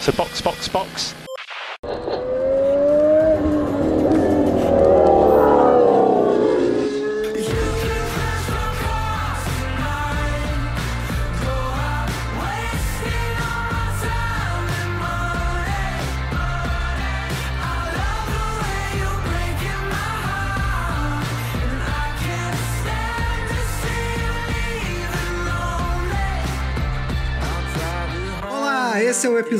So box, box, box.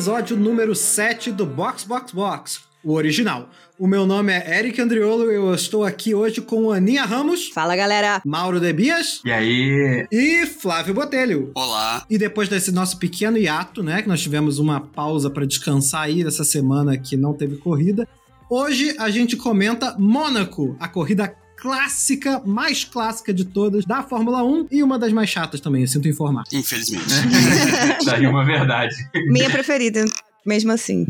Episódio número 7 do Box Box Box, o original. O meu nome é Eric Andriolo e eu estou aqui hoje com Aninha Ramos, Fala, galera! Mauro Debias E aí? e Flávio Botelho. Olá. E depois desse nosso pequeno hiato, né, que nós tivemos uma pausa para descansar aí dessa semana que não teve corrida, hoje a gente comenta Mônaco, a corrida clássica, mais clássica de todas da Fórmula 1 e uma das mais chatas também, eu sinto informar. Infelizmente. Daí uma verdade. Minha preferida, mesmo assim.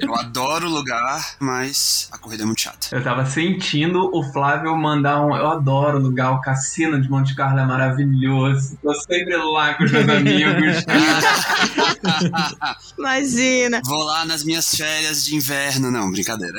Eu adoro o lugar, mas a corrida é muito chata. Eu tava sentindo o Flávio mandar um. Eu adoro o lugar, o cassino de Monte Carlo é maravilhoso. Tô sempre lá com os meus amigos. Imagina! Vou lá nas minhas férias de inverno. Não, brincadeira.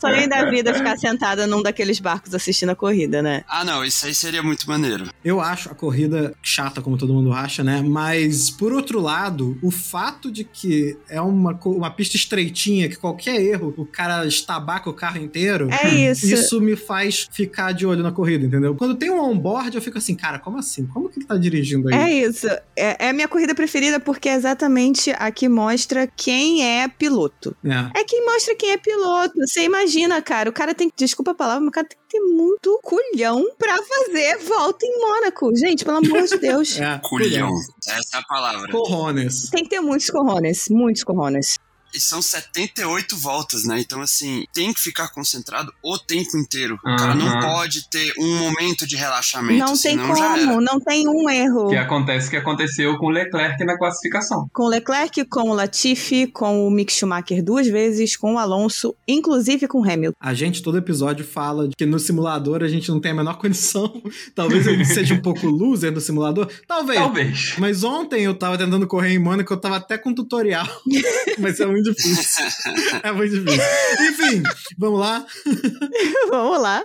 Sonho da vida ficar sentada num daqueles barcos assistindo a corrida, né? Ah, não, isso aí seria muito maneiro. Eu acho a corrida chata, como todo mundo acha, né? Mas, por outro lado, o fato de que é uma, uma pista estreitinha, que qualquer erro, o cara estabaca o carro inteiro. É isso. Isso me faz ficar de olho na corrida, entendeu? Quando tem um onboard, eu fico assim, cara, como assim? Como que ele tá dirigindo aí? É isso. É, é a minha corrida preferida porque é exatamente a que mostra quem é piloto. É. É quem mostra quem é piloto. Você imagina, cara, o cara tem que. Desculpa a palavra, mas o cara tem que ter muito culhão pra fazer volta em Mônaco. Gente, pelo amor de Deus. É, Culhão. Essa é a palavra. Corrones. Tem que ter muitos corrones, muitos corrones. E são 78 voltas, né? Então, assim, tem que ficar concentrado o tempo inteiro. O cara não Aham. pode ter um momento de relaxamento. Não tem como, não tem um erro. que acontece o que aconteceu com o Leclerc na classificação. Com o Leclerc, com o Latifi, com o Mick Schumacher duas vezes, com o Alonso, inclusive com o Hamilton. A gente, todo episódio, fala de que no simulador a gente não tem a menor condição. Talvez ele seja um pouco loser no simulador. Talvez. Talvez. Mas ontem eu tava tentando correr em Mônaco, eu tava até com tutorial. Mas é muito difícil. É muito difícil. Enfim, vamos lá. Vamos lá.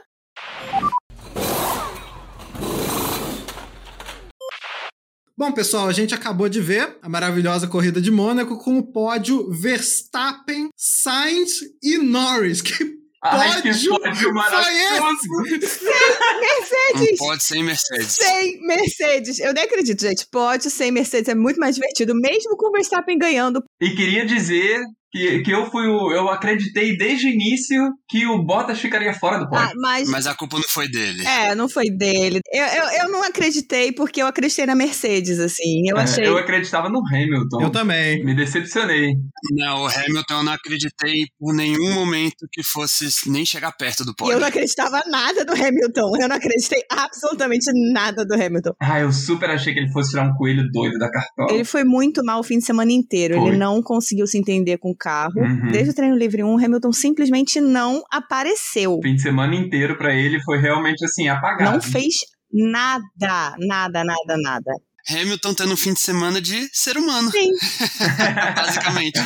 Bom, pessoal, a gente acabou de ver a maravilhosa corrida de Mônaco com o pódio Verstappen, Sainz e Norris. Que pódio pódio foi esse? Mercedes! pode ser em Mercedes. Sem Mercedes. Eu nem acredito, gente. Pode sem Mercedes é muito mais divertido, mesmo com o Verstappen ganhando. E queria dizer que, que eu fui o. Eu acreditei desde o início que o Bottas ficaria fora do Ah, pódio. mas. Mas a culpa não foi dele. É, não foi dele. Eu, eu, eu não acreditei porque eu acreditei na Mercedes, assim. Eu É, achei. eu acreditava no Hamilton. Eu também. Me decepcionei. Não, o Hamilton eu não acreditei por nenhum momento que fosse nem chegar perto do pódio. eu não acreditava nada do Hamilton. Eu não acreditei absolutamente nada do Hamilton. Ah, eu super achei que ele fosse tirar um coelho doido da cartola. Ele foi muito mal o fim de semana inteiro. Foi. Ele não conseguiu se entender com o carro. Uhum. Desde o treino livre 1, o Hamilton simplesmente não apareceu. O fim de semana inteiro pra ele foi realmente assim, apagado. Não fez nada, nada, nada, nada. Hamilton tendo um fim de semana de ser humano, Sim. basicamente.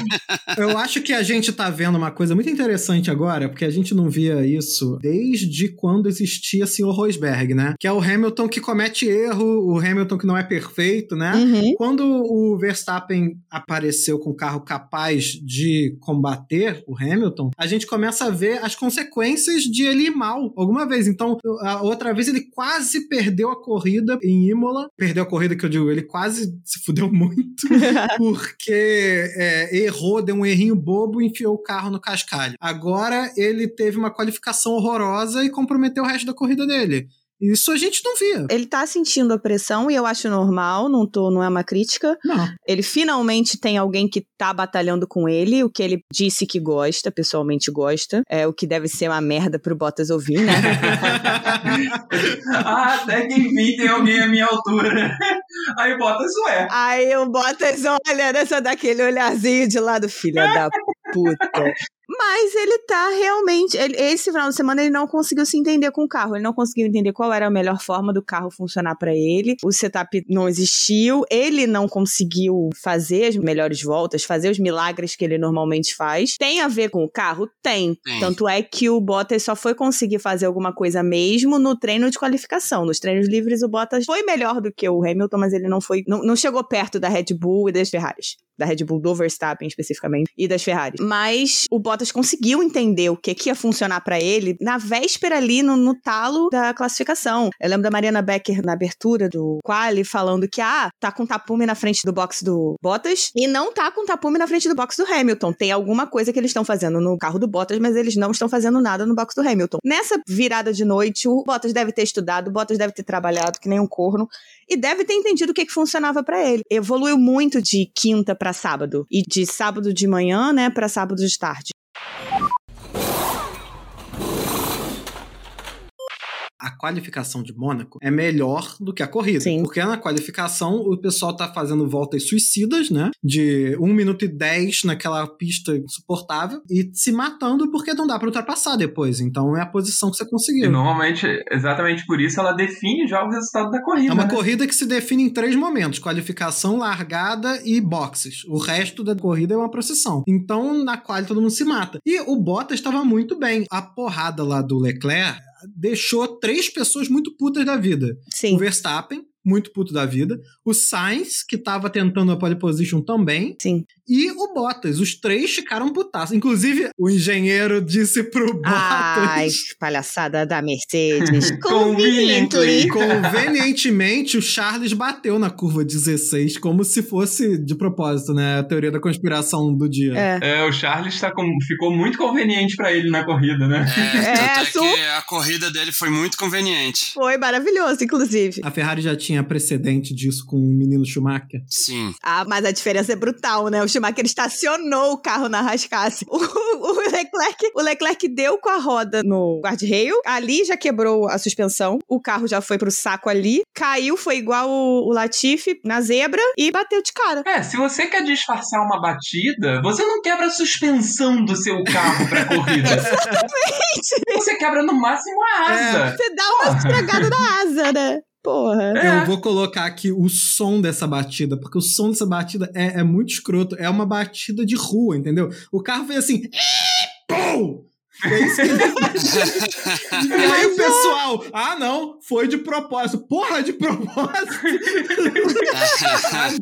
Eu acho que a gente tá vendo uma coisa muito interessante agora, porque a gente não via isso desde quando existia Sr. Rosberg, né? Que é o Hamilton que comete erro, o Hamilton que não é perfeito, né? Uhum. Quando o Verstappen apareceu com um carro capaz de combater o Hamilton, a gente começa a ver as consequências de ele ir mal alguma vez. Então, a outra vez ele quase perdeu a corrida em Imola. Perdeu a corrida que eu digo, ele quase se fudeu muito porque é, errou, deu um errinho bobo e enfiou o carro no cascalho. Agora ele teve uma qualificação horrorosa e comprometeu o resto da corrida dele. Isso a gente não via. Ele tá sentindo a pressão e eu acho normal, não, tô, não é uma crítica. Não. Ele finalmente tem alguém que tá batalhando com ele, o que ele disse que gosta, pessoalmente gosta. É o que deve ser uma merda pro Bottas ouvir, né? ah, até que enfim tem alguém à minha altura. Aí bota ué. Aí o Bottas olha nessa daquele olharzinho de lado, filha da puta. Mas ele tá realmente. ele- esse final de semana ele não conseguiu se entender com o carro. Ele não conseguiu entender qual era a melhor forma do carro funcionar pra ele. O setup não existiu. Ele não conseguiu fazer as melhores voltas, fazer os milagres que ele normalmente faz. Tem a ver com o carro? Tem. Tem. Tanto é que o Bottas só foi conseguir fazer alguma coisa mesmo no treino de qualificação. Nos treinos livres, o Bottas foi melhor do que o Hamilton, mas ele não foi. Não, não chegou perto da Red Bull e das Ferraris da Red Bull, do Verstappen especificamente, e das Ferraris. Mas o Bottas conseguiu entender o que, que ia funcionar pra ele na véspera ali, no, no talo da classificação. Eu lembro da Mariana Becker na abertura do quali falando que, ah, tá com tapume na frente do box do Bottas e não tá com tapume na frente do box do Hamilton. Tem alguma coisa que eles estão fazendo no carro do Bottas, mas eles não estão fazendo nada no box do Hamilton. Nessa virada de noite, o Bottas deve ter estudado, o Bottas deve ter trabalhado que nem um corno e deve ter entendido o que, que funcionava pra ele. Evoluiu muito de quinta pra sábado e de sábado de manhã, né, para sábado de tarde. you a qualificação de Mônaco é melhor do que a corrida. Sim. Porque na qualificação o pessoal tá fazendo voltas suicidas, né? De 1 minuto e 10 naquela pista insuportável e se matando porque não dá pra ultrapassar depois. Então é a posição que você E conseguiu. normalmente, exatamente por isso, ela define já o resultado da corrida. É uma né? corrida que se define em três momentos: qualificação, largada e boxes. O resto da corrida é uma procissão. Então, na quali todo mundo se mata. E o Bottas estava muito bem. A porrada lá do Leclerc deixou três pessoas muito putas da vida. Sim. O Verstappen, muito puto da vida. O Sainz, que tava tentando a pole position também. Sim. E o Bottas. Os três ficaram putaços. Inclusive, o engenheiro disse pro Bottas. Ai, palhaçada da Mercedes. Conveniently. Convenientemente, o Charles bateu na curva 16, como se fosse de propósito, né? A teoria da conspiração do dia. É. É, o Charles tá com- ficou muito conveniente pra ele na corrida, né? É, É, tanto é a corrida dele foi muito conveniente. Foi maravilhoso, inclusive. A Ferrari já tinha precedente disso com o menino Schumacher. Sim. Ah, mas a diferença é brutal, né? O Schumacher estacionou o carro na rascasse. O, o Leclerc, o Leclerc deu com a roda no guardrail, ali já quebrou a suspensão, o carro já foi pro saco ali, caiu, foi igual o, o Latifi na zebra e bateu de cara. É, se você quer disfarçar uma batida, você não quebra a suspensão do seu carro pra corrida. Você quebra no máximo a asa. Você dá uma estragada na asa, né? Porra. É. Eu vou colocar aqui o som dessa batida, porque o som dessa batida é, é muito escroto. É uma batida de rua, entendeu? O carro fez assim. Pum! É isso que E aí o pessoal, ah não, foi de propósito. Porra, de propósito.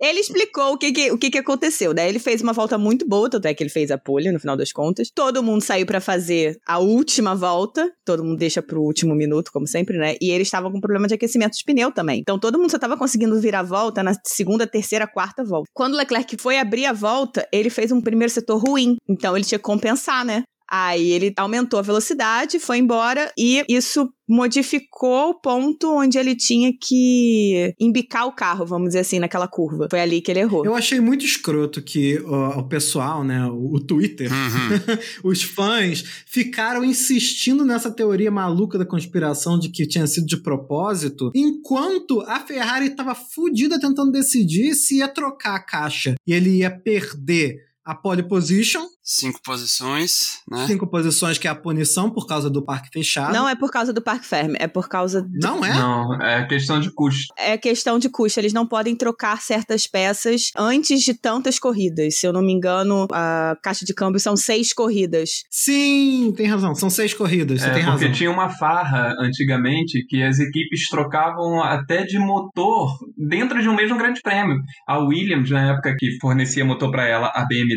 Ele explicou o que que, o que que aconteceu, né? Ele fez uma volta muito boa, tanto é que ele fez a pole no final das contas. Todo mundo saiu pra fazer a última volta, todo mundo deixa pro último minuto, como sempre, né? E eles estavam com problema de aquecimento de pneu também. Então todo mundo só tava conseguindo virar a volta na segunda, terceira, quarta volta. Quando o Leclerc foi abrir a volta, ele fez um primeiro setor ruim. Então ele tinha que compensar, né? Aí ele aumentou a velocidade, foi embora e isso modificou o ponto onde ele tinha que embicar o carro, vamos dizer assim, naquela curva. Foi ali que ele errou. Eu achei muito escroto que ó, o pessoal, né, o, o Twitter, Uhum. os fãs, ficaram insistindo nessa teoria maluca da conspiração de que tinha sido de propósito, enquanto a Ferrari estava fodida tentando decidir se ia trocar a caixa e ele ia perder a pole position, Cinco posições, né? cinco posições que é a punição por causa do parque fechado. Não é por causa do parque ferme, é por causa. Não é? Não, é questão de custo. É questão de custo. Eles não podem trocar certas peças antes de tantas corridas. Se eu não me engano, a caixa de câmbio são seis corridas. Sim, tem razão. São seis corridas, você É, tem porque razão. tinha uma farra antigamente que as equipes trocavam até de motor dentro de um mesmo grande prêmio. A Williams, na época que fornecia motor para ela, a BMW,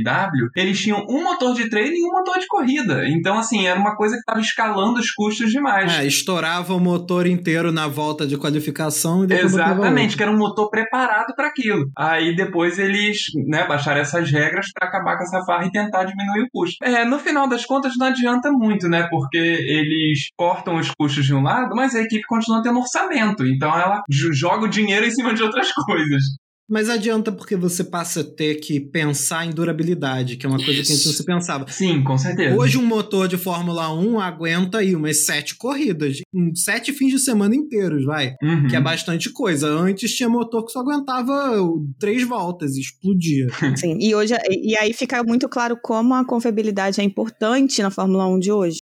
eles tinham um motor de treino e um motor de corrida. Então, assim, era uma coisa que estava escalando os custos demais. É, estourava o motor inteiro na volta de qualificação e depois Exatamente, que era um motor preparado para aquilo. Aí depois eles né, baixaram essas regras para acabar com essa farra e tentar diminuir o custo. É, no final das contas não adianta muito, né? Porque eles cortam os custos de um lado, mas a equipe continua tendo orçamento. Então ela joga o dinheiro em cima de outras coisas. Mas adianta porque você passa a ter que pensar em durabilidade, que é uma coisa que a gente não se pensava. Sim, com certeza. Hoje um motor de Fórmula 1 aguenta aí umas sete corridas, sete fins de semana inteiros, vai. Uhum. Que é bastante coisa. Antes tinha motor que só aguentava três voltas e explodia. Sim, e hoje e aí fica muito claro como a confiabilidade é importante na Fórmula 1 de hoje.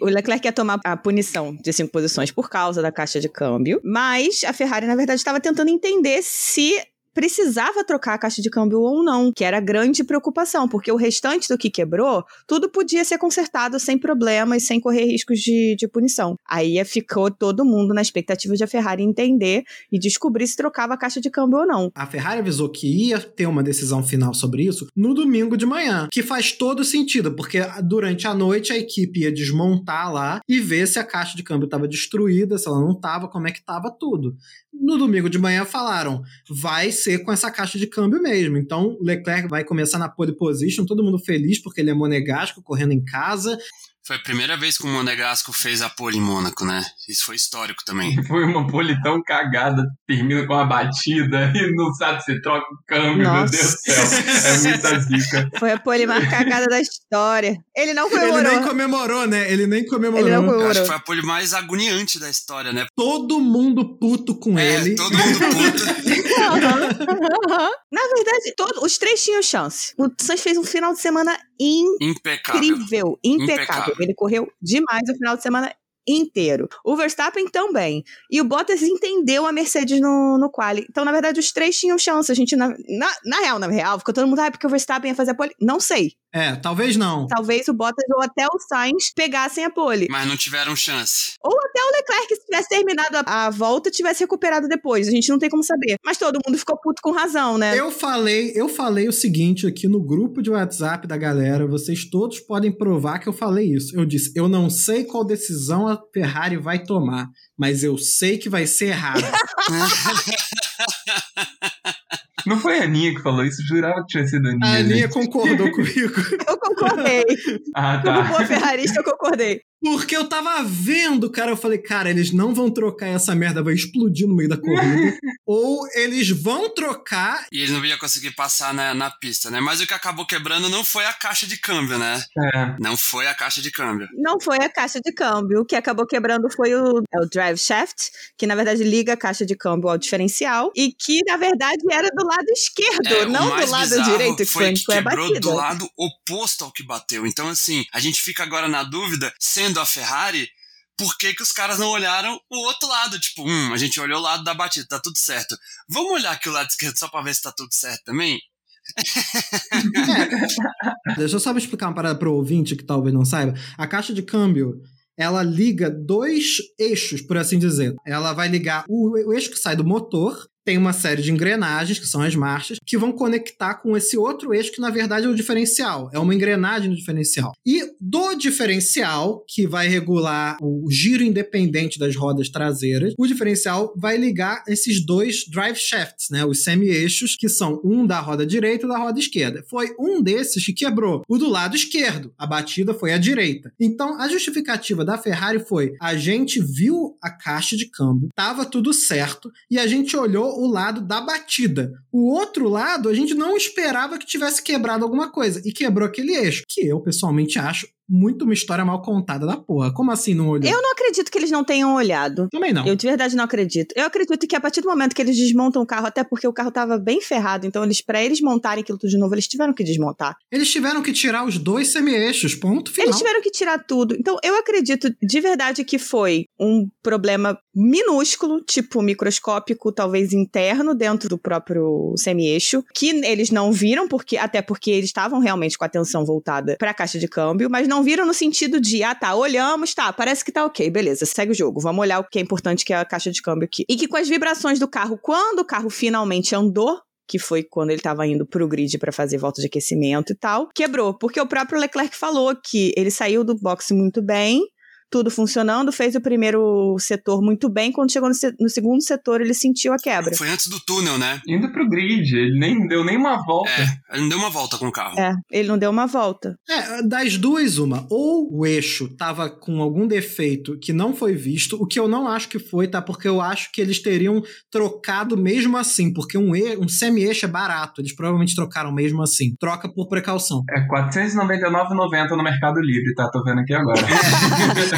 O Leclerc quer tomar a punição de cinco posições por causa da caixa de câmbio, mas a Ferrari, na verdade, estava tentando entender se precisava trocar a caixa de câmbio ou não, que era grande preocupação, porque o restante do que quebrou, tudo podia ser consertado sem problemas, sem correr riscos de, de punição. Aí ficou todo mundo na expectativa de a Ferrari entender e descobrir se trocava a caixa de câmbio ou não. A Ferrari avisou que ia ter uma decisão final sobre isso no domingo de manhã, que faz todo sentido, porque durante a noite a equipe ia desmontar lá e ver se a caixa de câmbio estava destruída, se ela não estava, como é que estava tudo. No domingo de manhã falaram, vai ser com essa caixa de câmbio mesmo. Então, Leclerc vai começar na pole position, todo mundo feliz porque ele é monegasco, correndo em casa. Foi a primeira vez que o Monegasco fez a pole em Mônaco, né? Isso foi histórico também. Foi uma pole tão cagada, termina com uma batida e não sabe se troca o câmbio, Nossa. meu Deus do céu. É muita zica. Foi a pole mais cagada da história. Ele não Ele comemorou. nem comemorou, né? Ele nem comemorou. Ele não Eu acho comemorou. que foi a pole mais agoniante da história, né? Todo mundo puto com É, ele. todo mundo puto. Na verdade, todo- os três tinham chance. O Sainz fez um final de semana Impecável. incrível, impecável. Impecável. Ele correu demais o final de semana inteiro. O Verstappen também. E o Bottas entendeu a Mercedes no, no quali. Então, na verdade, os três tinham chance. A gente, na, na, na real, na real, ficou todo mundo, ah, porque o Verstappen ia fazer a pole. Não sei. É, talvez não. Talvez o Bottas ou até o Sainz pegassem a pole. Mas não tiveram chance. Ou até o Leclerc, se tivesse terminado a, a volta, tivesse recuperado depois. A gente não tem como saber. Mas todo mundo ficou puto com razão, né? Eu falei, eu falei o seguinte aqui no grupo de WhatsApp da galera, vocês todos podem provar que eu falei isso. Eu disse, eu não sei qual decisão a Ferrari vai tomar, mas eu sei que vai ser errada. Não foi a Aninha que falou isso? Jurava que tinha sido a Aninha. A Aninha gente. concordou comigo. Eu concordei. Ah, Como boa tá. ferrarista, eu concordei. Porque eu tava vendo, cara, eu falei, cara, eles não vão trocar essa merda, vai explodir no meio da corrida. ou eles vão trocar E ele não ia conseguir passar na, na pista, né? Mas o que acabou quebrando não foi a caixa de câmbio, né? É. Não foi a caixa de câmbio. Não foi a caixa de câmbio. O que acabou quebrando foi o, é o drive shaft, que na verdade liga a caixa de câmbio ao diferencial e que na verdade era do lado esquerdo, É, não do lado direito, que foi que quebrou batida. do lado oposto ao que bateu. Então, assim, a gente fica agora na dúvida, sendo a Ferrari, por que, que os caras não olharam o outro lado? Tipo, hum, a gente olhou o lado da batida, tá tudo certo. Vamos olhar aqui o lado esquerdo só pra ver se tá tudo certo também? Deixa eu só explicar uma parada pro ouvinte que talvez não saiba. A caixa de câmbio, ela liga dois eixos, por assim dizer. Ela vai ligar o, o eixo que sai do motor, tem uma série de engrenagens, que são as marchas, que vão conectar com esse outro eixo, que na verdade é o diferencial. É uma engrenagem do diferencial. E do diferencial, que vai regular o giro independente das rodas traseiras, o diferencial vai ligar esses dois drive shafts, né? Os semi-eixos, que são um da roda direita e da roda esquerda. Foi um desses que quebrou. O do lado esquerdo. A batida foi à direita. Então, a justificativa da Ferrari foi: a gente viu a caixa de câmbio, tava tudo certo, e a gente olhou o lado da batida. O outro lado, a gente não esperava que tivesse quebrado alguma coisa. E quebrou aquele eixo, que eu pessoalmente acho muito uma história mal contada da porra. Como assim não olhou? Eu não acredito que eles não tenham olhado. Também não. Eu de verdade não acredito. Eu acredito que a partir do momento que eles desmontam o carro, até porque o carro tava bem ferrado, então eles para eles montarem aquilo tudo de novo, eles tiveram que desmontar. Eles tiveram que tirar os dois semi-eixos, ponto final. Eles tiveram que tirar tudo. Então, eu acredito de verdade que foi um problema minúsculo, tipo microscópico, talvez interno dentro do próprio semi-eixo, que eles não viram, porque até porque eles estavam realmente com a atenção voltada para a caixa de câmbio, mas não viram no sentido de, ah, tá, olhamos, tá, parece que tá ok, beleza, segue o jogo. Vamos olhar o que é importante, que é a caixa de câmbio aqui. E que com as vibrações do carro, quando o carro finalmente andou, que foi quando ele estava indo pro grid para fazer volta de aquecimento e tal, quebrou, porque o próprio Leclerc falou que ele saiu do boxe muito bem, tudo funcionando, fez o primeiro setor muito bem. Quando chegou no, se no segundo setor, ele sentiu a quebra. Foi antes do túnel, né? Indo pro grid, ele nem deu nem uma volta. É, ele não deu uma volta com o carro. É, ele não deu uma volta. É, das duas, uma. Ou o eixo tava com algum defeito que não foi visto, o que eu não acho que foi, tá? Porque eu acho que eles teriam trocado mesmo assim, porque um, e, um semi-eixo é barato. Eles provavelmente trocaram mesmo assim. Troca por precaução. É 499,90 no Mercado Livre, tá? Tô vendo aqui agora.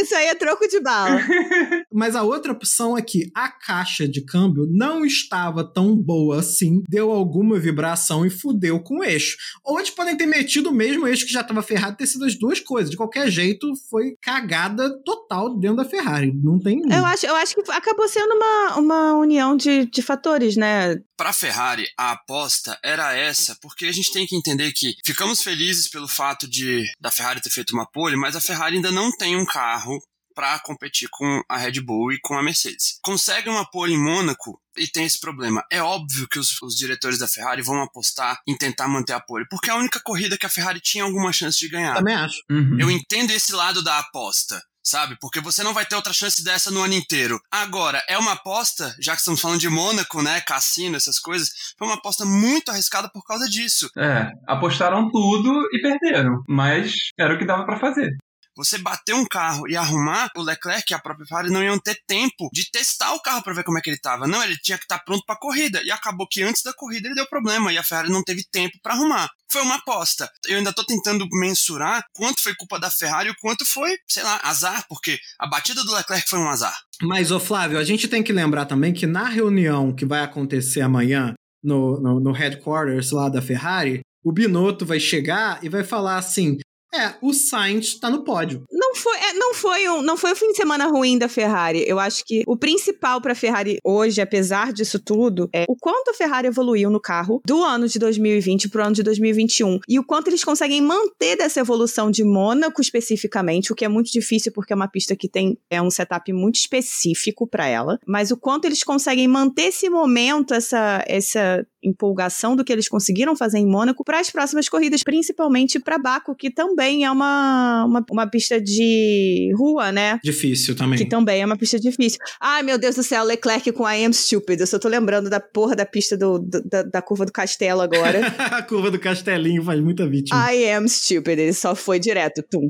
isso aí é troco de bala. Mas a outra opção é que a caixa de câmbio não estava tão boa assim, deu alguma vibração e fudeu com o eixo. Ou eles podem ter metido o mesmo eixo que já estava ferrado, ter sido as duas coisas. De qualquer jeito, foi cagada total dentro da Ferrari. Não tem. Eu acho, eu acho que acabou sendo uma, uma união de, de fatores, né? Para a Ferrari, a aposta era essa, porque a gente tem que entender que ficamos felizes pelo fato de da Ferrari ter feito uma pole, mas a Ferrari ainda não tem um carro para competir com a Red Bull e com a Mercedes. Consegue uma pole em Mônaco e tem esse problema. É óbvio que os, os, diretores da Ferrari vão apostar em tentar manter a pole, porque é a única corrida que a Ferrari tinha alguma chance de ganhar. Também acho. Uhum. Eu entendo esse lado da aposta sabe? Porque você não vai ter outra chance dessa no ano inteiro. Agora, é uma aposta, já que estamos falando de Mônaco, né, cassino, essas coisas, foi uma aposta muito arriscada por causa disso. É, apostaram tudo e perderam, mas era o que dava para fazer você bater um carro e arrumar, o Leclerc e a própria Ferrari não iam ter tempo de testar o carro para ver como é que ele estava. Não, ele tinha que estar tá pronto para a corrida. E acabou que antes da corrida ele deu problema e a Ferrari não teve tempo para arrumar. Foi uma aposta. Eu ainda estou tentando mensurar quanto foi culpa da Ferrari e quanto foi, sei lá, azar, porque a batida do Leclerc foi um azar. Mas, ô Flávio, a gente tem que lembrar também que na reunião que vai acontecer amanhã no, no, no headquarters lá da Ferrari, o Binotto vai chegar e vai falar assim: é, o Sainz tá no pódio. Não foi, é, não foi um, não foi um fim de semana ruim da Ferrari. Eu acho que o principal para Ferrari hoje, apesar disso tudo, é o quanto a Ferrari evoluiu no carro do ano de 2020 pro ano de 2021 e o quanto eles conseguem manter dessa evolução de Mônaco especificamente, o que é muito difícil porque é uma pista que tem é um setup muito específico para ela, mas o quanto eles conseguem manter esse momento, essa essa empolgação do que eles conseguiram fazer em Mônaco para as próximas corridas, principalmente para Baku, que também é uma, uma, uma, pista de rua, né? Difícil também. Que também é uma pista difícil. Ai, meu Deus do céu, Leclerc com I Am Stupid. Eu só tô lembrando da porra da pista do, do da, da, curva do castelo agora. A curva do castelinho faz muita vítima. I Am Stupid. Ele só foi direto, tum.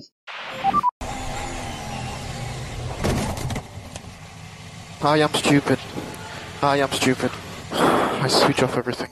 I am stupid. I am stupid. I switch off everything.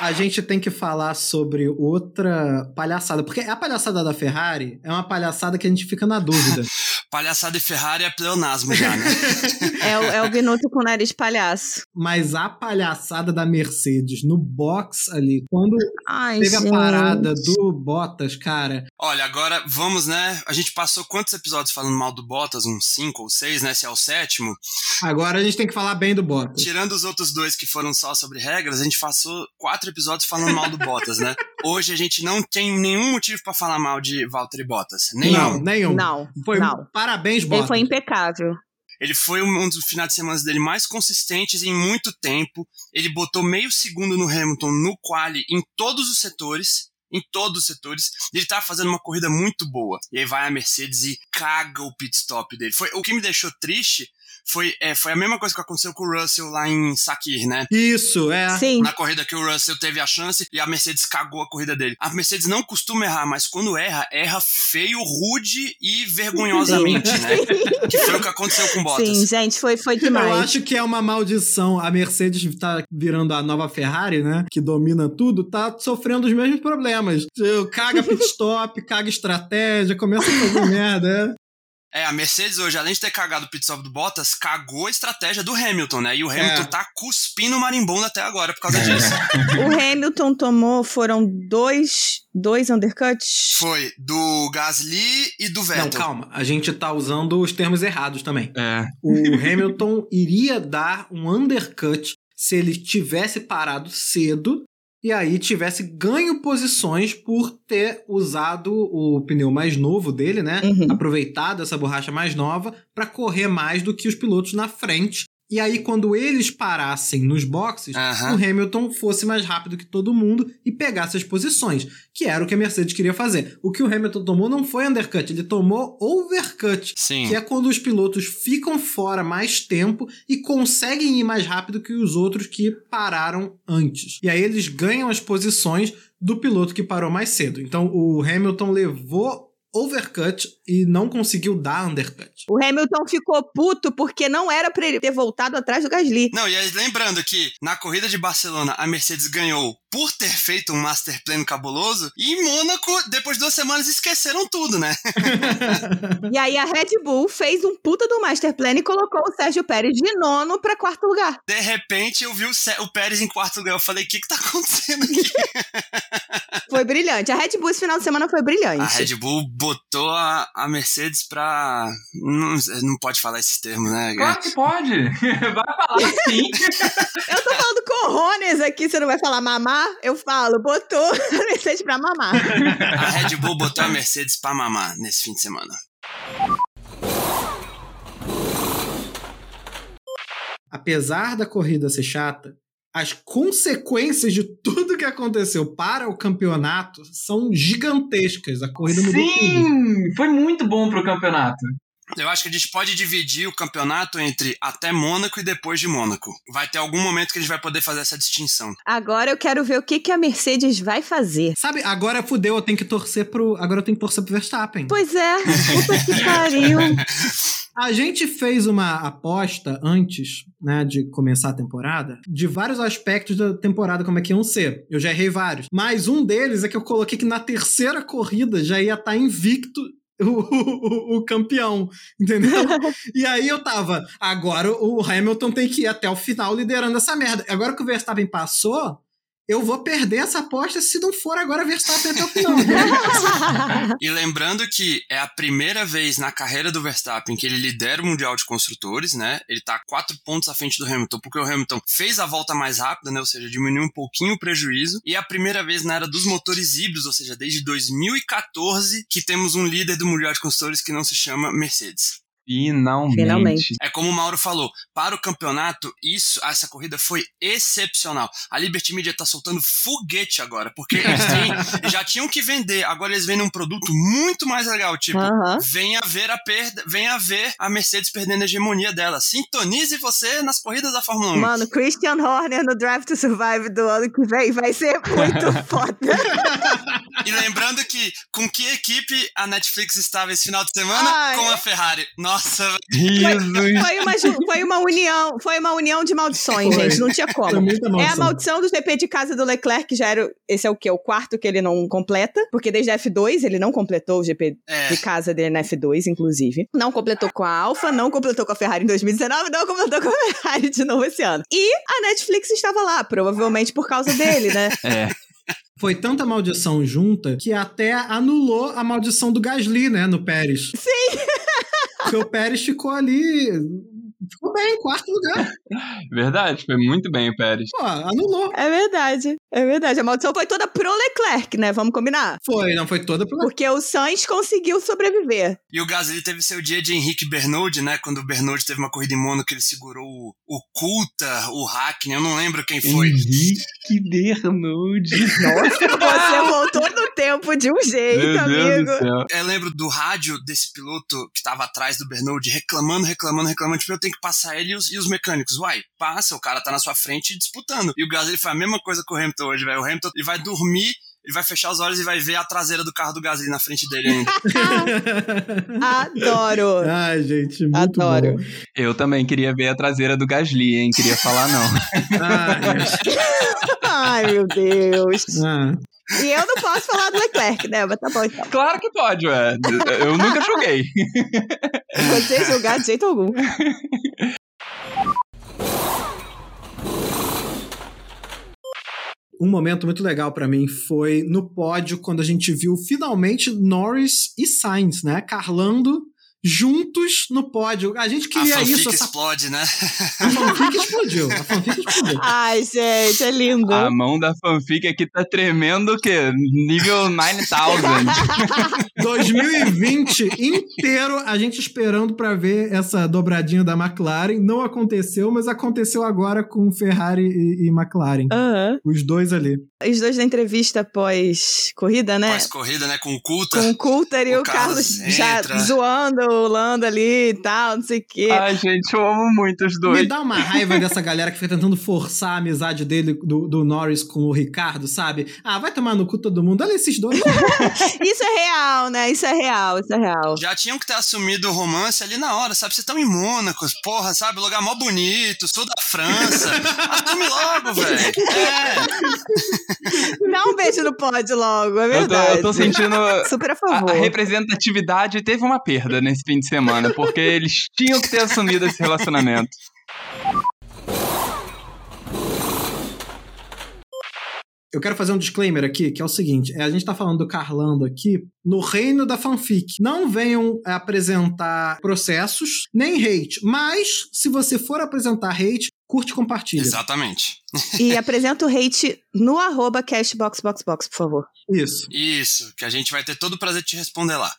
A gente tem que falar sobre outra palhaçada, porque a palhaçada da Ferrari é uma palhaçada que a gente fica na dúvida. palhaçada e Ferrari é pleonasmo já, né? é, o, é o Binotto com o nariz palhaço. Mas a palhaçada da Mercedes no box ali, quando Ai, teve gente. a parada do Bottas, cara. Olha, agora vamos, né? A gente passou quantos episódios falando mal do Bottas? Uns cinco ou seis, né? Se é o sétimo. Agora a gente tem que falar bem do Bottas. Tirando os outros dois que foram só sobre regras, a gente passou quatro episódios falando mal do Bottas, né? Hoje a gente não tem nenhum motivo para falar mal de Valtteri Bottas. Nenhum. Não, nenhum. Não. Foi não. parabéns, Bottas. Ele foi impecável. Ele foi um dos finais de semana dele mais consistentes em muito tempo. Ele botou meio segundo no Hamilton no quali em todos os setores. Em todos os setores. Ele tava fazendo uma corrida muito boa. E aí vai a Mercedes e caga o pit stop dele. Foi o que me deixou triste foi, é, foi a mesma coisa que aconteceu com o Russell lá em Sakir, né? Isso, é. Sim. Na corrida que o Russell teve a chance e a Mercedes cagou a corrida dele. A Mercedes não costuma errar, mas quando erra, erra feio, rude e vergonhosamente, né? que foi o que aconteceu com o Bottas. Sim, gente, foi, foi demais. Eu acho que é uma maldição. A Mercedes tá virando a nova Ferrari, né? Que domina tudo, tá sofrendo os mesmos problemas. Caga pit stop, caga estratégia, começa a fazer merda, é. É, a Mercedes hoje, além de ter cagado o pit stop do Bottas, cagou a estratégia do Hamilton, né? E o Hamilton é. tá cuspindo o marimbondo até agora por causa é. disso. o Hamilton tomou, foram dois, dois undercuts? Foi, do Gasly e do Vettel. Não, calma, a gente tá usando os termos errados também. É. O Hamilton iria dar um undercut se ele tivesse parado cedo e aí tivesse ganho posições por ter usado o pneu mais novo dele, né? Uhum. Aproveitado essa borracha mais nova para correr mais do que os pilotos na frente e aí quando eles parassem nos boxes, Aham. o Hamilton fosse mais rápido que todo mundo e pegasse as posições, que era o que a Mercedes queria fazer. O que o Hamilton tomou não foi undercut, ele tomou overcut, Sim. que é quando os pilotos ficam fora mais tempo e conseguem ir mais rápido que os outros que pararam antes. E aí eles ganham as posições do piloto que parou mais cedo. Então o Hamilton levou overcut e não conseguiu dar undercut. O Hamilton ficou puto porque não era pra ele ter voltado atrás do Gasly. Não, e aí, lembrando que na corrida de Barcelona a Mercedes ganhou por ter feito um master plan cabuloso e em Mônaco, depois de duas semanas, esqueceram tudo, né? E aí a Red Bull fez um puta do master plan e colocou o Sérgio Pérez de nono pra quarto lugar. De repente eu vi o Pérez em quarto lugar. Eu falei, o que que tá acontecendo aqui? Foi brilhante. A Red Bull esse final de semana foi brilhante. A Red Bull botou a, a Mercedes pra. Não, não pode falar esses termos, né? Claro que pode. Vai falar sim. Eu tô falando corrones aqui, você não vai falar mamar? Eu falo, botou a Mercedes pra mamar. A Red Bull botou a Mercedes pra mamar nesse fim de semana. Apesar da corrida ser chata, as consequências de tudo que aconteceu para o campeonato são gigantescas. A corrida mudou tudo. Sim, foi muito bom pro campeonato. Eu acho que a gente pode dividir o campeonato entre até Mônaco e depois de Mônaco. Vai ter algum momento que a gente vai poder fazer essa distinção. Agora eu quero ver o que, que a Mercedes vai fazer. Sabe, agora fudeu, eu tenho que torcer pro. Agora eu tenho que torcer pro Verstappen. Pois é, puta que pariu. A gente fez uma aposta antes, né, de começar a temporada, de vários aspectos da temporada, como é que iam ser. Eu já errei vários. Mas um deles é que eu coloquei que na terceira corrida já ia estar invicto. O, o- o campeão, entendeu? e aí eu tava, agora o Hamilton tem que ir até o final liderando essa merda. Agora que o Verstappen passou, eu vou perder essa aposta se não for agora Verstappen até o final. E lembrando que é a primeira vez na carreira do Verstappen que ele lidera o Mundial de Construtores, né? Ele tá quatro pontos à frente do Hamilton, porque o Hamilton fez a volta mais rápida, né? Ou seja, diminuiu um pouquinho o prejuízo. E é a primeira vez na era dos motores híbridos, ou seja, desde 2014, que temos um líder do Mundial de Construtores que não se chama Mercedes. Finalmente. Finalmente. É como o Mauro falou, para o campeonato, isso, essa corrida foi excepcional. A Liberty Media tá soltando foguete agora, porque eles têm, já tinham que vender, agora eles vendem um produto muito mais legal, tipo, Aham. venha ver a perda, venha ver a Mercedes perdendo a hegemonia dela. Sintonize você nas corridas da Fórmula 1. Mano, Christian Horner no Drive to Survive do ano que vem vai ser muito foda. E lembrando que com que equipe a Netflix estava esse final de semana? Ai. Com a Ferrari. Nossa, Jesus. Foi uma, ju- foi uma união, foi uma união de maldições, Foi. gente, não tinha Foi como. É a maldição. maldição do GP de casa do Leclerc, que já era. o- Esse é o quê? O quarto que ele não completa. Porque desde a F2 ele não completou o GP é. de casa dele na F2, inclusive. Não completou com a Alfa, não completou com a Ferrari em 2019, não completou com a Ferrari de novo esse ano. E a Netflix estava lá, provavelmente por causa dele, né? É. Foi tanta maldição junta que até anulou a maldição do Gasly, né, no Pérez. Sim! Porque o Pérez ficou ali. Ficou bem, em quarto lugar. Verdade, foi muito bem o Pérez. Pô, anulou. É verdade, é verdade. A maldição foi toda pro Leclerc, né? Vamos combinar? Foi, não foi toda pro. Porque o Sainz conseguiu sobreviver. E o Gasly teve seu dia de Henrique Bernold, né? Quando o Bernold teve uma corrida em Mônaco, ele segurou o, o Coulter, o Hackney, eu não lembro quem foi. Henrique Bernold. Você voltou no tempo de um jeito, Meu Deus amigo. do céu. Eu lembro do rádio desse piloto que tava atrás do Bernold reclamando, reclamando, reclamando. Tipo, eu tenho que passar ele e os, e os mecânicos. Uai, passa, o cara tá na sua frente disputando. E o Gasly foi a mesma coisa com o Hamilton hoje, velho. O Hamilton ele vai dormir, ele vai fechar os olhos e vai ver a traseira do carro do Gasly na frente dele ainda. Adoro. Ai, gente, muito Adoro. bom. Eu também queria ver a traseira do Gasly, hein? Queria falar não. Ai, meu Deus. ah. E eu não posso falar do Leclerc, né? Mas tá bom então. Claro que pode, ué. Eu nunca joguei. Você julgar de jeito algum. Um momento muito legal pra mim foi no pódio quando a gente viu finalmente Norris e Sainz, né? Carlando juntos no pódio. A gente queria a isso. Essa... explode, né? A fanfic explodiu. A fanfic explodiu. Ai, gente, é lindo. A mão da fanfic aqui tá tremendo o quê? Nível 9000. 2020 inteiro a gente esperando para ver essa dobradinha da McLaren. Não aconteceu, mas aconteceu agora com Ferrari e, e McLaren. Uhum. Os dois ali. Os dois da entrevista pós-corrida, né? Pós-corrida, né? Com o Coulter. Com o Coulter e o, o Carlos, Carlos já zoando Lando ali e tal, não sei o quê. Ai, gente, eu amo muito os dois. Me dá uma raiva dessa galera que fica tentando forçar a amizade dele, do, do Norris com o Ricardo, sabe? Ah, vai tomar no cu todo mundo. Olha esses dois. isso é real, né? Isso é real, isso é real. Já tinham que ter assumido o romance ali na hora, sabe? Vocês estão em Mônaco, porra, sabe? Lugar mó bonito, sul da França. Assume logo, velho. É. Dá um beijo no pódio logo, é verdade. Eu tô, eu tô sentindo. Super a favor. A, a representatividade teve uma perda nesse fim de semana, porque eles tinham que ter assumido esse relacionamento. Eu quero fazer um disclaimer aqui, que é o seguinte: é, a gente tá falando do Carlando aqui no reino da fanfic. Não venham apresentar processos, nem hate. Mas, se você for apresentar hate, curte e compartilha. Exatamente. E apresenta o hate no arroba cashboxboxbox, por favor. Isso. Isso, que a gente vai ter todo o prazer de te responder lá.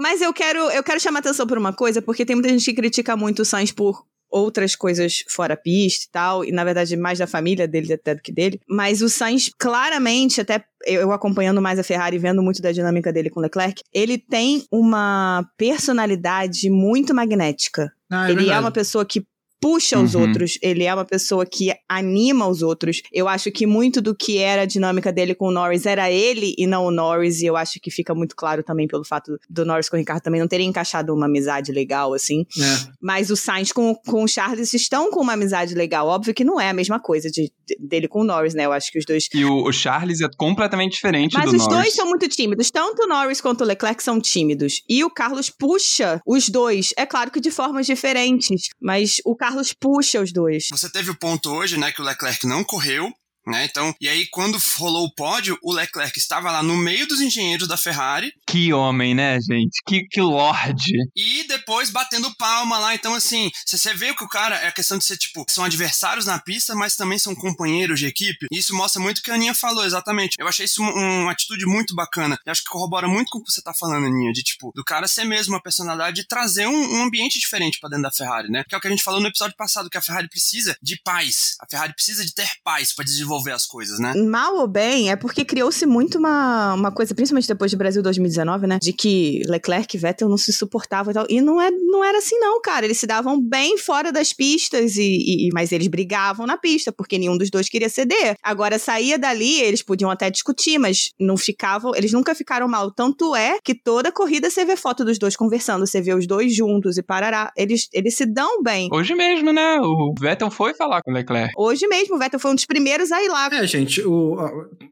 Mas eu quero, eu quero chamar atenção por uma coisa, porque tem muita gente que critica muito o Sainz por outras coisas fora pista e tal, e na verdade mais da família dele até do que dele. Mas o Sainz, claramente, até eu acompanhando mais a Ferrari, vendo muito da dinâmica dele com o Leclerc, ele tem uma personalidade muito magnética. Ah, é ele verdade. é uma pessoa que puxa os Uhum. outros, ele é uma pessoa que anima os outros. Eu acho que muito do que era a dinâmica dele com o Norris era ele e não o Norris, e eu acho que fica muito claro também pelo fato do Norris com o Ricardo também não terem encaixado uma amizade legal, assim. É. Mas o Sainz com, com o Charles estão com uma amizade legal. Óbvio que não é a mesma coisa de, de- dele com o Norris, né? Eu acho que os dois. E o, o Charles é completamente diferente Mas do os Norris. dois são muito tímidos. Tanto o Norris quanto o Leclerc são tímidos. E o Carlos puxa os dois. É claro que de formas diferentes. Mas o Carlos puxa os dois. Você teve o ponto hoje, né, que o Leclerc não correu, né? Então, e aí quando rolou o pódio, o Leclerc estava lá no meio dos engenheiros da Ferrari Que homem, né, gente? Que, que lorde. e depois batendo palma lá. Então, assim, você vê que o cara é a questão de ser tipo, são adversários na pista, mas também são companheiros de equipe. E isso mostra muito o que a Aninha falou, exatamente. Eu achei isso um- uma atitude muito bacana. Eu acho que corrobora muito com o que você tá falando, Aninha, de tipo, do cara ser mesmo uma personalidade e trazer um, um ambiente diferente pra dentro da Ferrari, né? Que é o que a gente falou no episódio passado, que a Ferrari precisa de paz. A Ferrari precisa de ter paz pra desenvolver as coisas, né? Mal ou bem, é porque criou-se muito uma, uma coisa, principalmente depois do Brasil 2019, né? De que Leclerc e Vettel não se suportavam e tal. E não, é, não era assim, não, cara. Eles se davam bem fora das pistas, e, e- e- mas eles brigavam na pista, porque nenhum dos dois queria ceder. Agora, saía dali, eles podiam até discutir, mas não ficavam. Eles nunca ficaram mal. Tanto é que toda corrida você vê foto dos dois conversando, você vê os dois juntos e parará. Eles, eles se dão bem. Hoje mesmo, né? O Vettel foi falar com o Leclerc. Hoje mesmo, o Vettel foi um dos primeiros a ir lá. É, gente, o,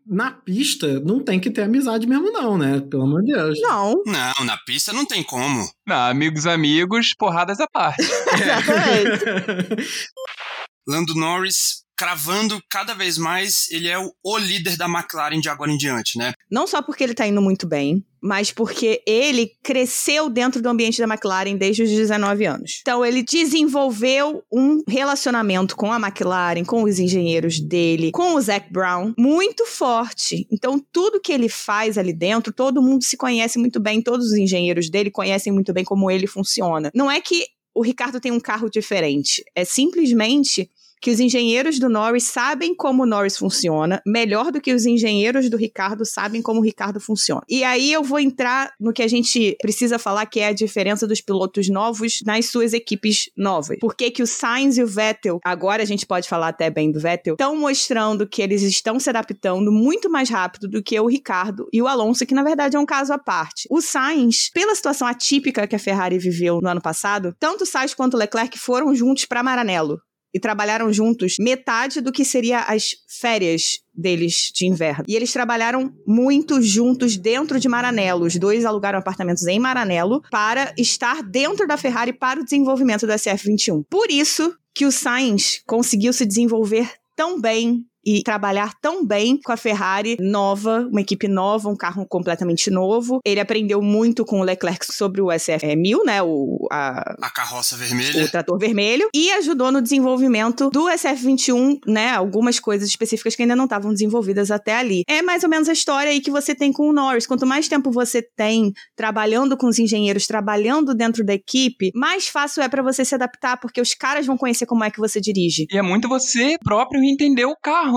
na pista não tem que ter amizade mesmo, não, né? Pelo amor de Deus. Não, Não, na pista não tem como. Não, amigos, amigos, porradas à parte. exatamente. Lando Norris cravando cada vez mais, ele é o, o líder da McLaren de agora em diante, né? Não só porque ele tá indo muito bem, mas porque ele cresceu dentro do ambiente da McLaren desde os 19 anos. Então ele desenvolveu um relacionamento com a McLaren, com os engenheiros dele, com o Zac Brown, muito forte. Então tudo que ele faz ali dentro, todo mundo se conhece muito bem, todos os engenheiros dele conhecem muito bem como ele funciona. Não é que o Ricardo tem um carro diferente, é simplesmente que os engenheiros do Norris sabem como o Norris funciona, melhor do que os engenheiros do Ricardo sabem como o Ricardo funciona. E aí eu vou entrar no que a gente precisa falar, que é a diferença dos pilotos novos nas suas equipes novas. Por que o Sainz e o Vettel, agora a gente pode falar até bem do Vettel, estão mostrando que eles estão se adaptando muito mais rápido do que o Ricardo e o Alonso, que na verdade é um caso à parte. O Sainz, pela situação atípica que a Ferrari viveu no ano passado, tanto o Sainz quanto o Leclerc foram juntos para Maranello e trabalharam juntos metade do que seria as férias deles de inverno. E eles trabalharam muito juntos dentro de Maranello. Os dois alugaram apartamentos em Maranello para estar dentro da Ferrari para o desenvolvimento do SF21. Por isso que o Sainz conseguiu se desenvolver tão bem e trabalhar tão bem com a Ferrari nova, uma equipe nova, um carro completamente novo. Ele aprendeu muito com o Leclerc sobre o SF1000, né? O, a, A carroça vermelha. o trator vermelho e ajudou no desenvolvimento do SF21, né? Algumas coisas específicas que ainda não estavam desenvolvidas até ali. É mais ou menos a história aí que você tem com o Norris. Quanto mais tempo você tem trabalhando com os engenheiros, trabalhando dentro da equipe, mais fácil é para você se adaptar, porque os caras vão conhecer como é que você dirige. E é muito você próprio entender o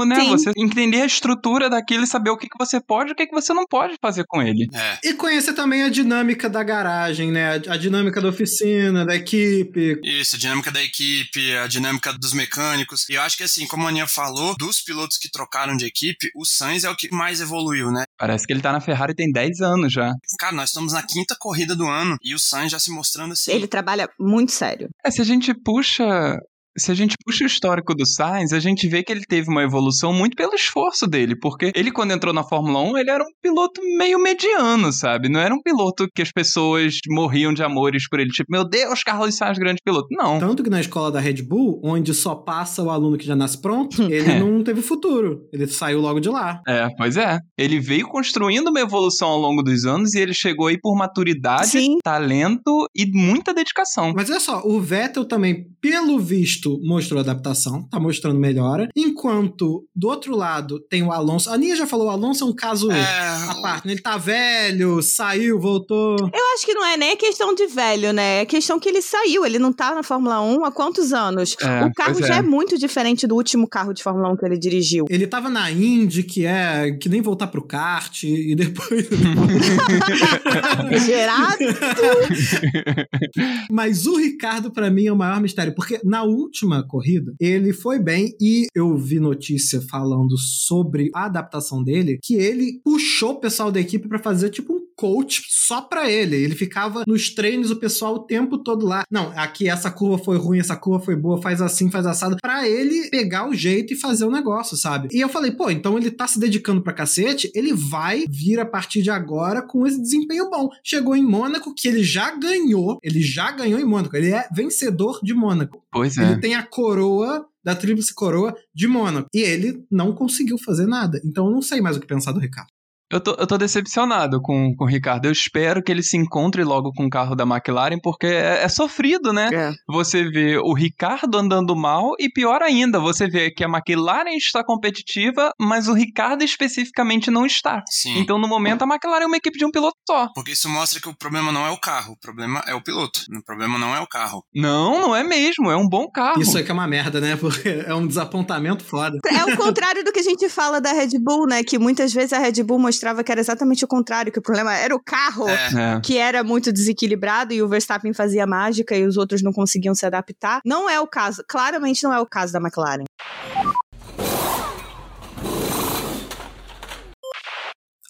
carro, né? Sim. Você entender a estrutura daquilo e saber o que, que você pode e o que, que você não pode fazer com ele. É. E conhecer também a dinâmica da garagem, né? A, a dinâmica da oficina, da equipe. Isso, a dinâmica da equipe, a dinâmica dos mecânicos. E eu acho que assim, como a Aninha falou, dos pilotos que trocaram de equipe, o Sainz é o que mais evoluiu, né? Parece que ele tá na Ferrari tem 10 anos já. Cara, nós estamos na quinta corrida do ano e o Sainz já se mostrando assim. Ele trabalha muito sério. É, se a gente puxa. Se a gente puxa o histórico do Sainz, a gente vê que ele teve uma evolução muito pelo esforço dele, porque ele, quando entrou na Fórmula 1, ele era um piloto meio mediano, sabe? Não era um piloto que as pessoas morriam de amores por ele, tipo, meu Deus, Carlos Sainz, grande piloto. Não. Tanto que na escola da Red Bull, onde só passa o aluno que já nasce pronto, ele É. não teve futuro. Ele saiu logo de lá. É, pois é. Ele veio construindo uma evolução ao longo dos anos e ele chegou aí por maturidade, Sim. talento e muita dedicação. Mas olha só, o Vettel também, pelo visto, mostrou adaptação, tá mostrando melhora. Enquanto, do outro lado, tem o Alonso. A Nia já falou, o Alonso é um caso à É, parte. né? Ele tá velho, saiu, voltou. Eu acho que não é nem questão de velho, né? É questão que ele saiu. Ele não tá na Fórmula 1 há quantos anos? É, o carro já é. é muito diferente do último carro de Fórmula 1 que ele dirigiu. Ele tava na Indy, que é que nem voltar pro kart, e depois. Gerado. Mas o Ricardo, pra mim, é o maior mistério, porque na última corrida, ele foi bem e eu vi notícia falando sobre a adaptação dele, que ele puxou o pessoal da equipe pra fazer tipo um coach só pra ele. Ele ficava nos treinos, o pessoal o tempo todo lá. Não, aqui essa curva foi ruim, essa curva foi boa, faz assim, faz assado, pra ele pegar o jeito e fazer o negócio, sabe? E eu falei, pô, então ele tá se dedicando pra cacete, ele vai vir a partir de agora com esse desempenho bom. Chegou em Mônaco, que ele já ganhou, ele já ganhou em Mônaco, ele é vencedor de Mônaco. Pois é. Ele tem a coroa da tríplice coroa de Mônaco. E ele não conseguiu fazer nada. Então eu não sei mais o que pensar do Ricardo. Eu tô, eu tô decepcionado com, com o Ricardo. Eu espero que ele se encontre logo com o carro da McLaren, porque é, é sofrido, né? É. Você vê o Ricardo andando mal e pior ainda, você vê que a McLaren está competitiva, mas o Ricardo especificamente não está. sim. Então, no momento, a McLaren é uma equipe de um piloto só. Porque isso mostra que o problema não é o carro, o problema é o piloto. O problema não é o carro. Não, não é mesmo. É um bom carro. Isso aí que é uma merda, né? Porque é um desapontamento foda. É o contrário do que a gente fala da Red Bull, né? Que muitas vezes a Red Bull mostrava que era exatamente o contrário, que o problema era o carro. É. É. Que era muito desequilibrado e o Verstappen fazia mágica e os outros não conseguiam se adaptar. Não é o caso. Claramente não é o caso da McLaren.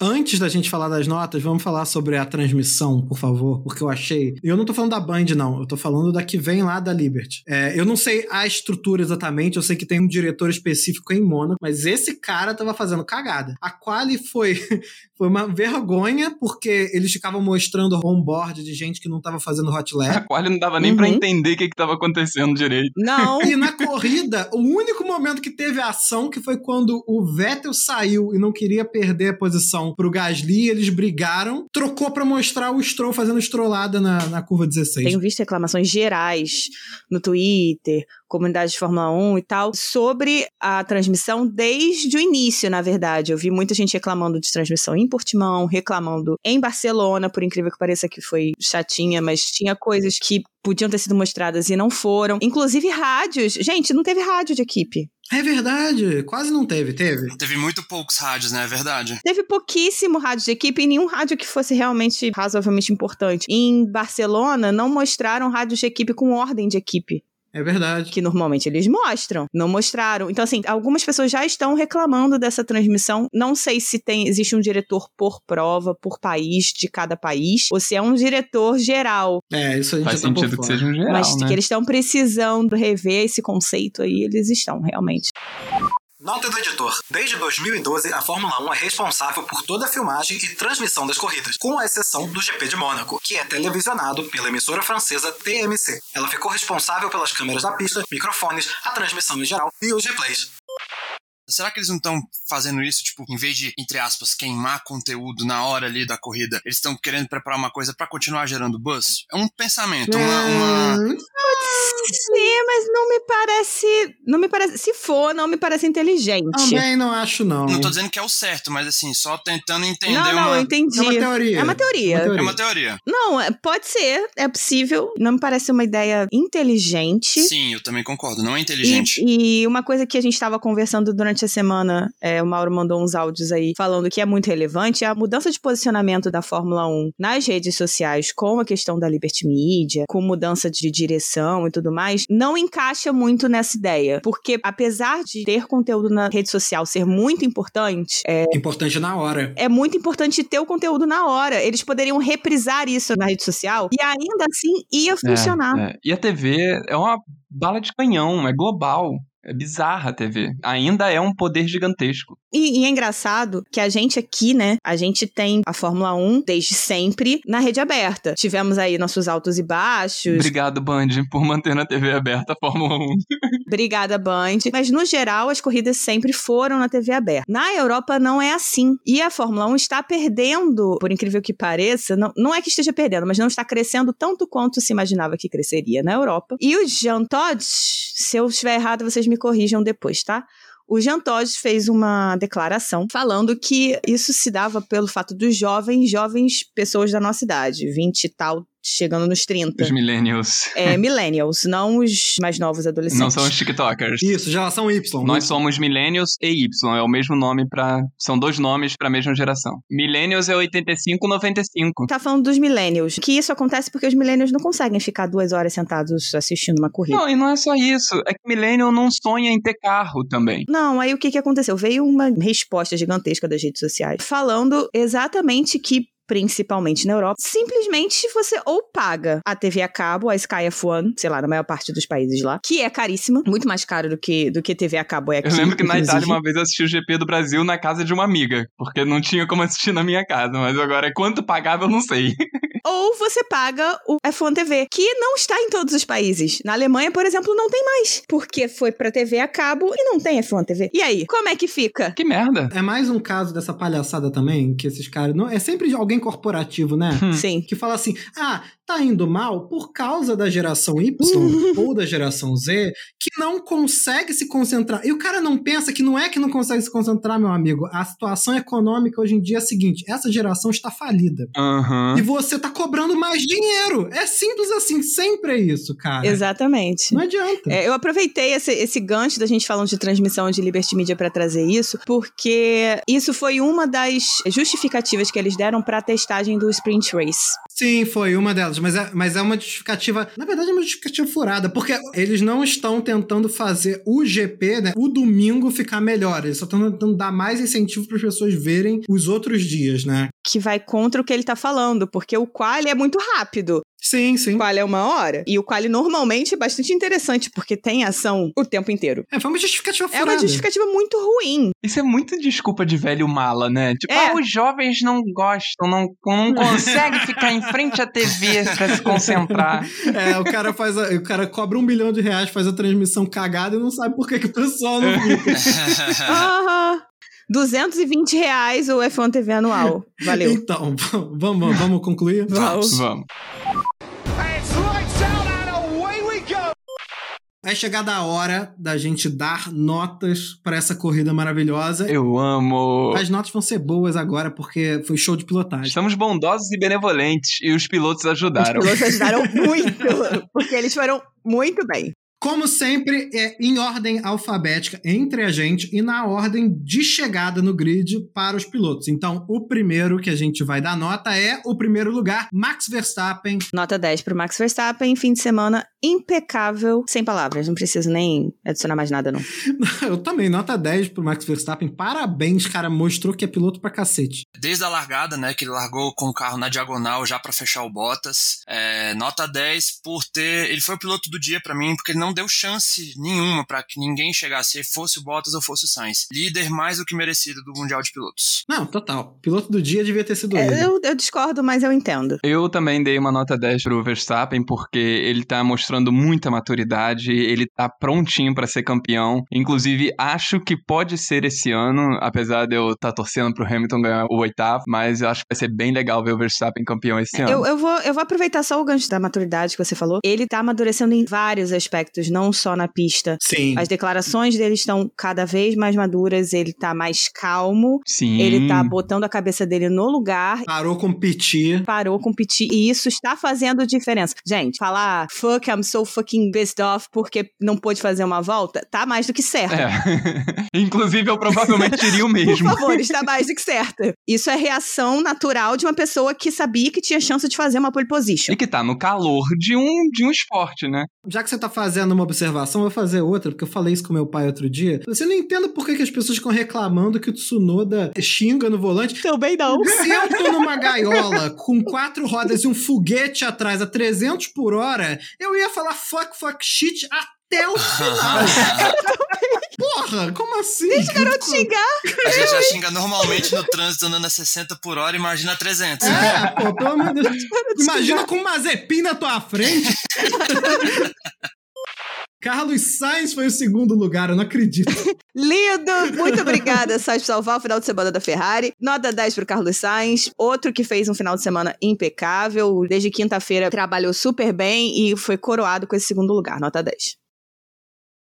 Antes da gente falar das notas, vamos falar sobre a transmissão, por favor, porque eu achei. Eu não tô falando da Band, não. Eu tô falando da que vem lá da Liberty. É, eu não sei a estrutura exatamente, eu sei que tem um diretor específico em Mônaco, mas esse cara tava fazendo cagada. A quali foi, foi uma vergonha, porque eles ficavam mostrando on-board de gente que não tava fazendo hot A lap. qual não dava nem pra Uhum. entender o que, que tava acontecendo direito. Não. E na corrida, o único momento que teve ação que foi quando o Vettel saiu e não queria perder a posição pro Gasly, eles brigaram, trocou pra mostrar o Stroll fazendo estrolada na, na curva 16. Tenho visto reclamações gerais no Twitter, comunidade de Fórmula 1 e tal, sobre a transmissão desde o início, na verdade. Eu vi muita gente reclamando de transmissão em Portimão, reclamando em Barcelona, por incrível que pareça que foi chatinha, mas tinha coisas que podiam ter sido mostradas e não foram. Inclusive rádios. Gente, não teve rádio de equipe. É verdade, quase não teve, teve. Teve muito poucos rádios, né? É verdade. Teve pouquíssimo rádio de equipe e nenhum rádio que fosse realmente razoavelmente importante. Em Barcelona, não mostraram rádios de equipe com ordem de equipe. É verdade. que normalmente eles mostram, não mostraram. Então, assim, algumas pessoas já estão reclamando dessa transmissão. Não sei se tem, existe um diretor por prova, por país, de cada país, ou se é um diretor geral. É, isso a gente Faz tá por sentido que fora. seja um geral, mas né? que eles estão precisando rever esse conceito aí, eles estão, realmente. Nota do editor. Desde 2012, a Fórmula 1 é responsável por toda a filmagem e transmissão das corridas, com a exceção do GP de Mônaco, que é televisionado pela emissora francesa TMC. Ela ficou responsável pelas câmeras da pista, microfones, a transmissão em geral e os replays. será que eles não estão fazendo isso, tipo, em vez de, entre aspas, queimar conteúdo na hora ali da corrida, eles estão querendo preparar uma coisa pra continuar gerando buzz? É um pensamento, uma. uma... Hum, Sim, mas não me parece. Não me parece. Se for, não me parece inteligente. Também não acho, não. Não tô dizendo que é o certo, mas assim, só tentando entender Não, não, uma. eu entendi. É uma teoria. É uma teoria. Uma teoria. É uma teoria. Não, é- pode ser, é possível. Não me parece uma ideia inteligente. Sim, eu também concordo. Não é inteligente. E, e uma coisa que a gente estava conversando durante a semana, é, o Mauro mandou uns áudios aí falando que é muito relevante, é a mudança de posicionamento da Fórmula 1 nas redes sociais com a questão da Liberty Media, com mudança de direção e tudo mais, não encaixa muito nessa ideia. Porque apesar de ter conteúdo na rede social ser muito importante, é, Importante na hora. é muito importante ter o conteúdo na hora. Eles poderiam reprisar isso na rede social e ainda assim ia funcionar. É, é. E a TV é uma bala de canhão, é global. É bizarra a TV. Ainda é um poder gigantesco. E, e é engraçado que a gente aqui, né, a gente tem a Fórmula 1 desde sempre na rede aberta. Tivemos aí nossos altos e baixos. Obrigado, Band, por manter na TV aberta a Fórmula 1. Obrigada, Band. Mas no geral, as corridas sempre foram na TV aberta. Na Europa não é assim. E a Fórmula 1 está perdendo, por incrível que pareça, não, não é que esteja perdendo, mas não está crescendo tanto quanto se imaginava que cresceria na Europa. E o Jean Todt, se eu estiver errado, vocês me corrijam depois, tá? O Jean Todt fez uma declaração falando que isso se dava pelo fato dos jovens, jovens pessoas da nossa idade, 20 e tal, chegando nos 30. Os millennials. É, millennials, não os mais novos adolescentes. Não são os TikTokers. Isso, geração Y. Nós somos millennials e Y, é o mesmo nome para, são dois nomes para a mesma geração. Millennials é 85, 95. Tá falando dos millennials, que isso acontece porque os millennials não conseguem ficar duas horas sentados assistindo uma corrida. Não, e não é só isso, é que millennial não sonha em ter carro também. Não, aí o que, que aconteceu? Veio uma resposta gigantesca das redes sociais falando exatamente que principalmente na Europa, simplesmente você ou paga a TV a cabo, a Sky F1, sei lá, na maior parte dos países lá, que é caríssima, muito mais caro do que, do que TV a cabo é aqui. Eu lembro que na. Itália uma vez eu assisti o GP do Brasil na casa de uma amiga, porque não tinha como assistir na minha casa, mas agora quanto pagava eu não sei. Ou você paga o F1 TV, que não está em todos os países. Na Alemanha, por exemplo, não tem mais, porque foi pra TV a cabo e não tem F1 TV. E aí, como é que fica? Que merda. É mais um caso dessa palhaçada também, que esses caras. Não, é sempre alguém corporativo, né? Hum. Sim. Que fala assim: ah, tá indo mal por causa da geração Y ou da geração Z, que não consegue se concentrar. E o cara não pensa que não é que não consegue se concentrar, meu amigo. A situação econômica hoje em dia é a seguinte: essa geração está falida. Aham. E você tá cobrando mais dinheiro. É simples assim, sempre é isso, cara. Exatamente. Não adianta. É, eu aproveitei esse, esse gancho da gente falando de transmissão de Liberty Media para trazer isso, porque isso foi uma das justificativas que eles deram para a testagem do Sprint Race. Sim, foi uma delas, mas é, mas é uma justificativa. Na verdade, é uma justificativa furada, porque eles não estão tentando fazer o GP, né? O domingo ficar melhor. Eles só estão tentando dar mais incentivo para as pessoas verem os outros dias, né? Que vai contra o que ele tá falando, porque o quali é muito rápido. Sim, sim. O quali é uma hora. E o quali normalmente é bastante interessante, porque tem ação o tempo inteiro. É, foi uma justificativa É furada. uma justificativa muito ruim. Isso é muito desculpa de velho mala, né? Tipo, É. ah, os jovens não gostam, não, não conseguem ficar em frente à TV pra se concentrar. É, o cara faz a- o cara cobra um bilhão de reais, faz a transmissão cagada e não sabe por que, que o pessoal não fica. Aham. 220 reais o F1 TV anual. Valeu. Então, vamos, vamos concluir? Vamos. Vamos. É chegada a hora da gente dar notas para essa corrida maravilhosa. Eu amo. As notas vão ser boas agora, porque foi show de pilotagem. Estamos bondosos e benevolentes e os pilotos Os ajudaram. pilotos ajudaram muito, porque eles foram muito bem. Como sempre, é em ordem alfabética entre a gente e na ordem de chegada no grid para os pilotos. Então, o primeiro que a gente vai dar nota é o primeiro lugar, Max Verstappen. Nota 10 pro Max Verstappen, fim de semana impecável, sem palavras, não preciso nem adicionar mais nada não. Eu também, nota 10 pro Max Verstappen. Parabéns, cara, mostrou que é piloto pra cacete. Desde a largada, né, que ele largou com o carro na diagonal já pra fechar o Bottas. É, nota 10 por ter. Ele foi o piloto do dia pra mim, porque ele não não deu chance nenhuma para que ninguém chegasse, fosse o Bottas ou fosse o Sainz. Líder mais do que merecido do Mundial de Pilotos. Não, total. Piloto do dia devia ter sido ele. É, eu, eu discordo, mas eu entendo. Eu também dei uma nota 10 pro Verstappen, porque ele tá mostrando muita maturidade, ele tá prontinho para ser campeão. Inclusive, acho que pode ser esse ano, apesar de eu estar tá torcendo pro Hamilton ganhar o oitavo, mas eu acho que vai ser bem legal ver o Verstappen campeão esse ano. Eu, eu, vou, eu vou aproveitar só o gancho da maturidade que você falou. Ele tá amadurecendo em vários aspectos, não só na pista. Sim. As declarações dele estão cada vez mais maduras, ele tá mais calmo. Sim. Ele tá botando a cabeça dele no lugar. Parou com piti. Parou competir. E isso está fazendo diferença. Gente, falar fuck, I'm so fucking pissed off porque não pôde fazer uma volta, tá mais do que certo. É. Inclusive, eu provavelmente diria o mesmo. Por favor, está mais do que certo. Isso é reação natural de uma pessoa que sabia que tinha chance de fazer uma pole position. E que tá no calor de um, de um esporte, né? Já que você tá fazendo uma observação, eu vou fazer outra, porque eu falei isso com meu pai outro dia. Você não entende por que, que as pessoas ficam reclamando que o Tsunoda xinga no volante. Também não. Se eu tô numa gaiola com quatro rodas e um foguete atrás a 300 por hora, eu ia falar fuck, fuck, shit até o final. Porra, como assim? Deixa o garoto xingar. A gente já xinga normalmente no trânsito andando a 60 por hora, imagina a 300. É, pô, pelo amor de Deus. Imagina com um Mazepin na tua frente. Carlos Sainz foi o segundo lugar, eu não acredito. Lindo! Muito obrigada, Sainz, por salvar o final de semana da Ferrari. Nota 10 pro Carlos Sainz. Outro que fez um final de semana impecável. Desde quinta-feira trabalhou super bem e foi coroado com esse segundo lugar. Nota 10.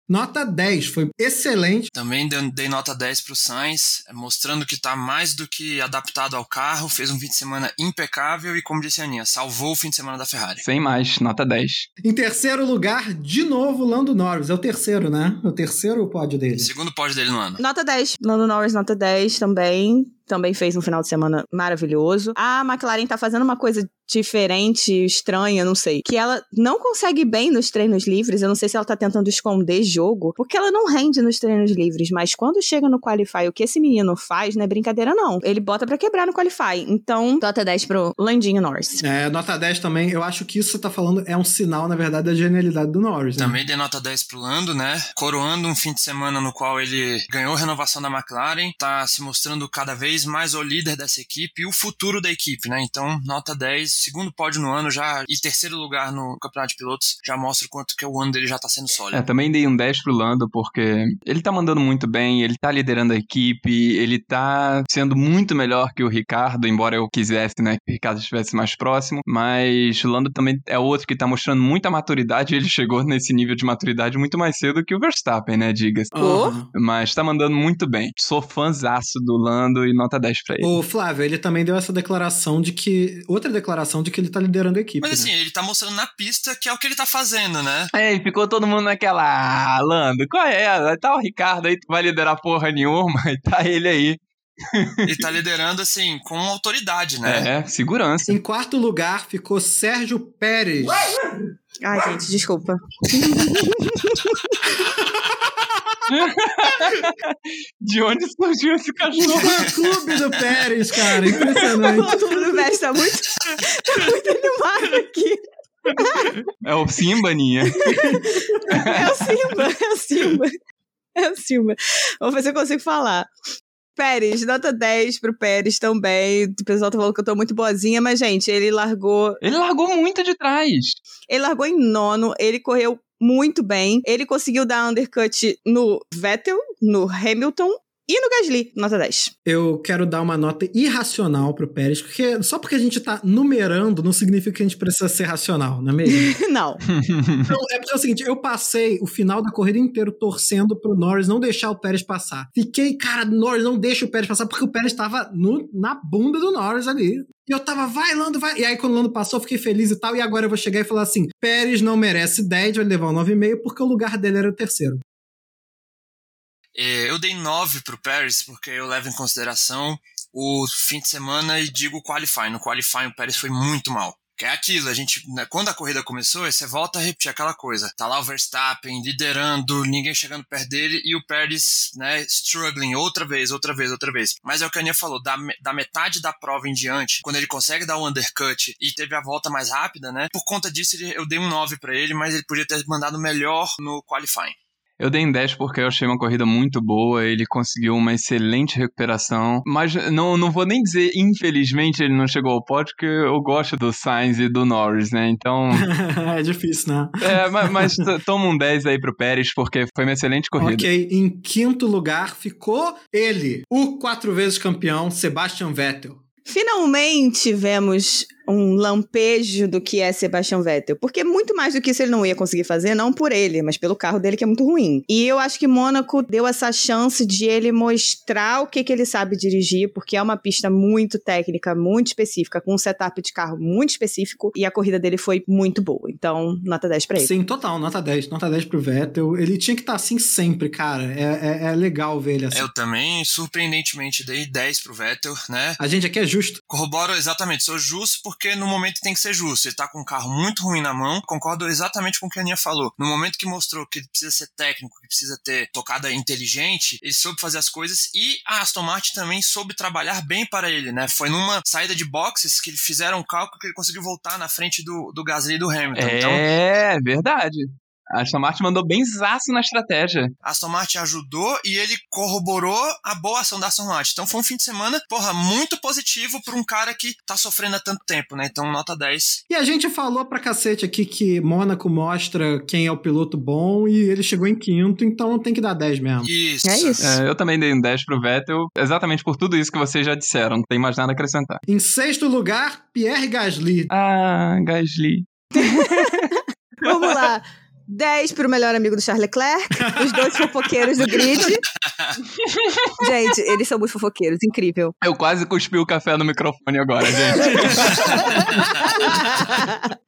Nota 10, foi excelente. Também dei, nota 10 pro Sainz, mostrando que tá mais do que adaptado ao carro, fez um fim de semana impecável e, como disse a Aninha, salvou o fim de semana da Ferrari. Sem mais, nota 10. Em terceiro lugar, de novo, Lando Norris. É o terceiro, né? É o terceiro pódio dele. Segundo pódio dele no ano. Nota 10. Lando Norris, nota 10 também. Também fez um final de semana maravilhoso. A McLaren tá fazendo uma coisa diferente, estranha, não sei. Que ela não consegue bem nos treinos livres. Eu não sei se ela tá tentando esconder jogo, porque ela não rende nos treinos livres. Mas quando chega no Qualify, o que esse menino faz não é brincadeira, não. Ele bota para quebrar no Qualify. Então, nota 10 pro Landinho Norris. É, nota 10 também. Eu acho que isso que você tá falando é um sinal, na verdade, da genialidade do Norris. Né? Também dei nota 10 pro Lando, né? Coroando um fim de semana no qual ele ganhou renovação da McLaren, tá se mostrando cada vez mais o líder dessa equipe e o futuro da equipe, né? Então, nota 10, segundo pódio no ano já e terceiro lugar no Campeonato de Pilotos, já mostra o quanto que o ano dele já tá sendo sólido. É, também dei um 10 pro Lando, porque ele tá mandando muito bem, ele tá liderando a equipe, ele tá sendo muito melhor que o Ricardo, embora eu quisesse, né, que o Ricardo estivesse mais próximo, mas o Lando também é outro que tá mostrando muita maturidade, ele chegou nesse nível de maturidade muito mais cedo que o Verstappen, né, diga-se. Uhum. Mas tá mandando muito bem. Sou fãzaço do Lando e nota 10 pra ele. O Flávio, ele também deu essa declaração de que. Outra declaração de que ele tá liderando a equipe. Mas assim, né? ele tá mostrando na pista que é o que ele tá fazendo, né? É, e ficou todo mundo naquela. Ah, Lando, qual é? Tá o Ricardo aí, tu vai liderar porra nenhuma, e tá ele aí. Ele tá liderando, assim, com autoridade, né? É, segurança. Em quarto lugar ficou Sérgio Pérez. Ai, gente, desculpa. De onde surgiu esse cachorro? Fã clube do Pérez, cara. Impressionante. O clube do Veste tá muito, tá muito animado aqui. É o Simba, Ninha. É o Simba, é o Simba. É o Simba. Vamos ver se eu consigo falar. Pérez, nota 10 pro Pérez também. O pessoal tá falando que eu tô muito boazinha, mas, gente, ele largou. Ele largou muito de trás. Ele largou em nono, ele correu muito bem. Ele conseguiu dar undercut no Vettel, no Hamilton e no Gasly, nota 10. Eu quero dar uma nota irracional pro Pérez, porque só porque a gente tá numerando não significa que a gente precisa ser racional, não é mesmo? Não. Então, é porque é o seguinte, eu passei o final da corrida inteiro torcendo pro Norris não deixar o Pérez passar. Fiquei, cara, Norris não deixa o Pérez passar, porque o Pérez tava no, na bunda do Norris ali. E eu tava, vai, Lando, vai. E aí, quando o Lando passou, eu fiquei feliz e tal. E agora eu vou chegar e falar assim: Pérez não merece 10, vai levar um 9,5, porque o lugar dele era o terceiro. É, Eu dei 9 pro Pérez, porque eu levo em consideração o fim de semana e digo o qualify. No qualify o Pérez foi muito mal. Que é aquilo, a gente, né, quando a corrida começou, você volta a repetir aquela coisa. Tá lá o Verstappen liderando, ninguém chegando perto dele e o Pérez, né, struggling outra vez, outra vez, outra vez. Mas é o que a Aninha falou, da, da metade da prova em diante, quando ele consegue dar o undercut e teve a volta mais rápida, né, por conta disso ele, eu dei um 9 para ele, mas ele podia ter mandado melhor no qualifying. Eu dei em 10 porque eu achei uma corrida muito boa, ele conseguiu uma excelente recuperação, mas não, não vou nem dizer, infelizmente, ele não chegou ao pódio, porque eu gosto do Sainz e do Norris, né? Então. é difícil, né? É, mas, mas toma um 10 aí pro Pérez, porque foi uma excelente corrida. Ok, em quinto lugar ficou ele, o quatro vezes campeão Sebastian Vettel. Finalmente vemos um lampejo do que é Sebastian Vettel. Porque muito mais do que isso ele não ia conseguir fazer, não por ele, mas pelo carro dele que é muito ruim. E eu acho que Mônaco deu essa chance de ele mostrar o que, que ele sabe dirigir, porque é uma pista muito técnica, muito específica, com um setup de carro muito específico, e a corrida dele foi muito boa. Então, nota 10 pra ele. Sim, total, nota 10. Nota 10 pro Vettel. Ele tinha que estar tá assim sempre, cara. É, é, é, legal ver ele assim. Eu também, surpreendentemente, dei 10 pro Vettel, né? A gente aqui é justo. Corroboro exatamente, sou justo porque no momento tem que ser justo. Ele tá com um carro muito ruim na mão, concordo exatamente com o que a Aninha falou. No momento que mostrou que ele precisa ser técnico, que precisa ter tocada inteligente, ele soube fazer as coisas e a Aston Martin também soube trabalhar bem para ele, né? Foi numa saída de boxes que eles fizeram um cálculo que ele conseguiu voltar na frente do, do Gasly e do Hamilton. É, então, verdade. A Aston Martin mandou bem zaço na estratégia. A Aston Martin ajudou e ele corroborou a boa ação da Aston Martin. Então foi um fim de semana, porra, muito positivo para um cara que tá sofrendo há tanto tempo, né? Então nota 10. E a gente falou pra cacete aqui que Mônaco mostra quem é o piloto bom e ele chegou em quinto, então tem que dar 10 mesmo. Isso. É isso. É, eu também dei um 10 pro Vettel, exatamente por tudo isso que vocês já disseram. Não tem mais nada a acrescentar. Em sexto lugar, Pierre Gasly. Ah, Gasly. Vamos lá. 10 pro melhor amigo do Charles Leclerc, os dois fofoqueiros do grid. gente, eles são muito fofoqueiros, incrível. Eu quase cuspi o café no microfone agora, gente.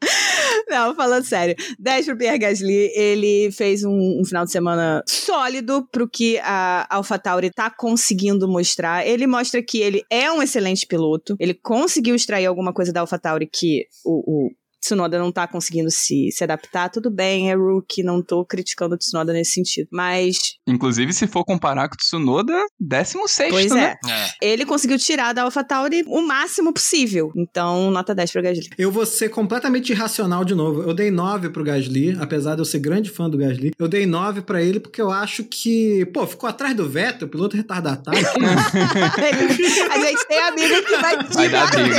Não, falando sério. 10 pro Pierre Gasly, ele fez um, um, final de semana sólido pro que a AlphaTauri tá conseguindo mostrar. Ele mostra que ele é um excelente piloto, ele conseguiu extrair alguma coisa da AlphaTauri que o, o Tsunoda não tá conseguindo se, se adaptar, tudo bem, é rookie, não tô criticando o Tsunoda nesse sentido. Mas. Inclusive, se for comparar com o Tsunoda, 16, pois né? é. é. Ele conseguiu tirar da AlphaTauri o máximo possível. Então, nota 10 pro Gasly. Eu vou ser completamente irracional de novo. Eu dei 9 pro Gasly, apesar de eu ser grande fã do Gasly. Eu dei 9 para ele porque eu acho que, pô, ficou atrás do Vettel, piloto retardatário. a gente tem amigo que vai Vai dar briga.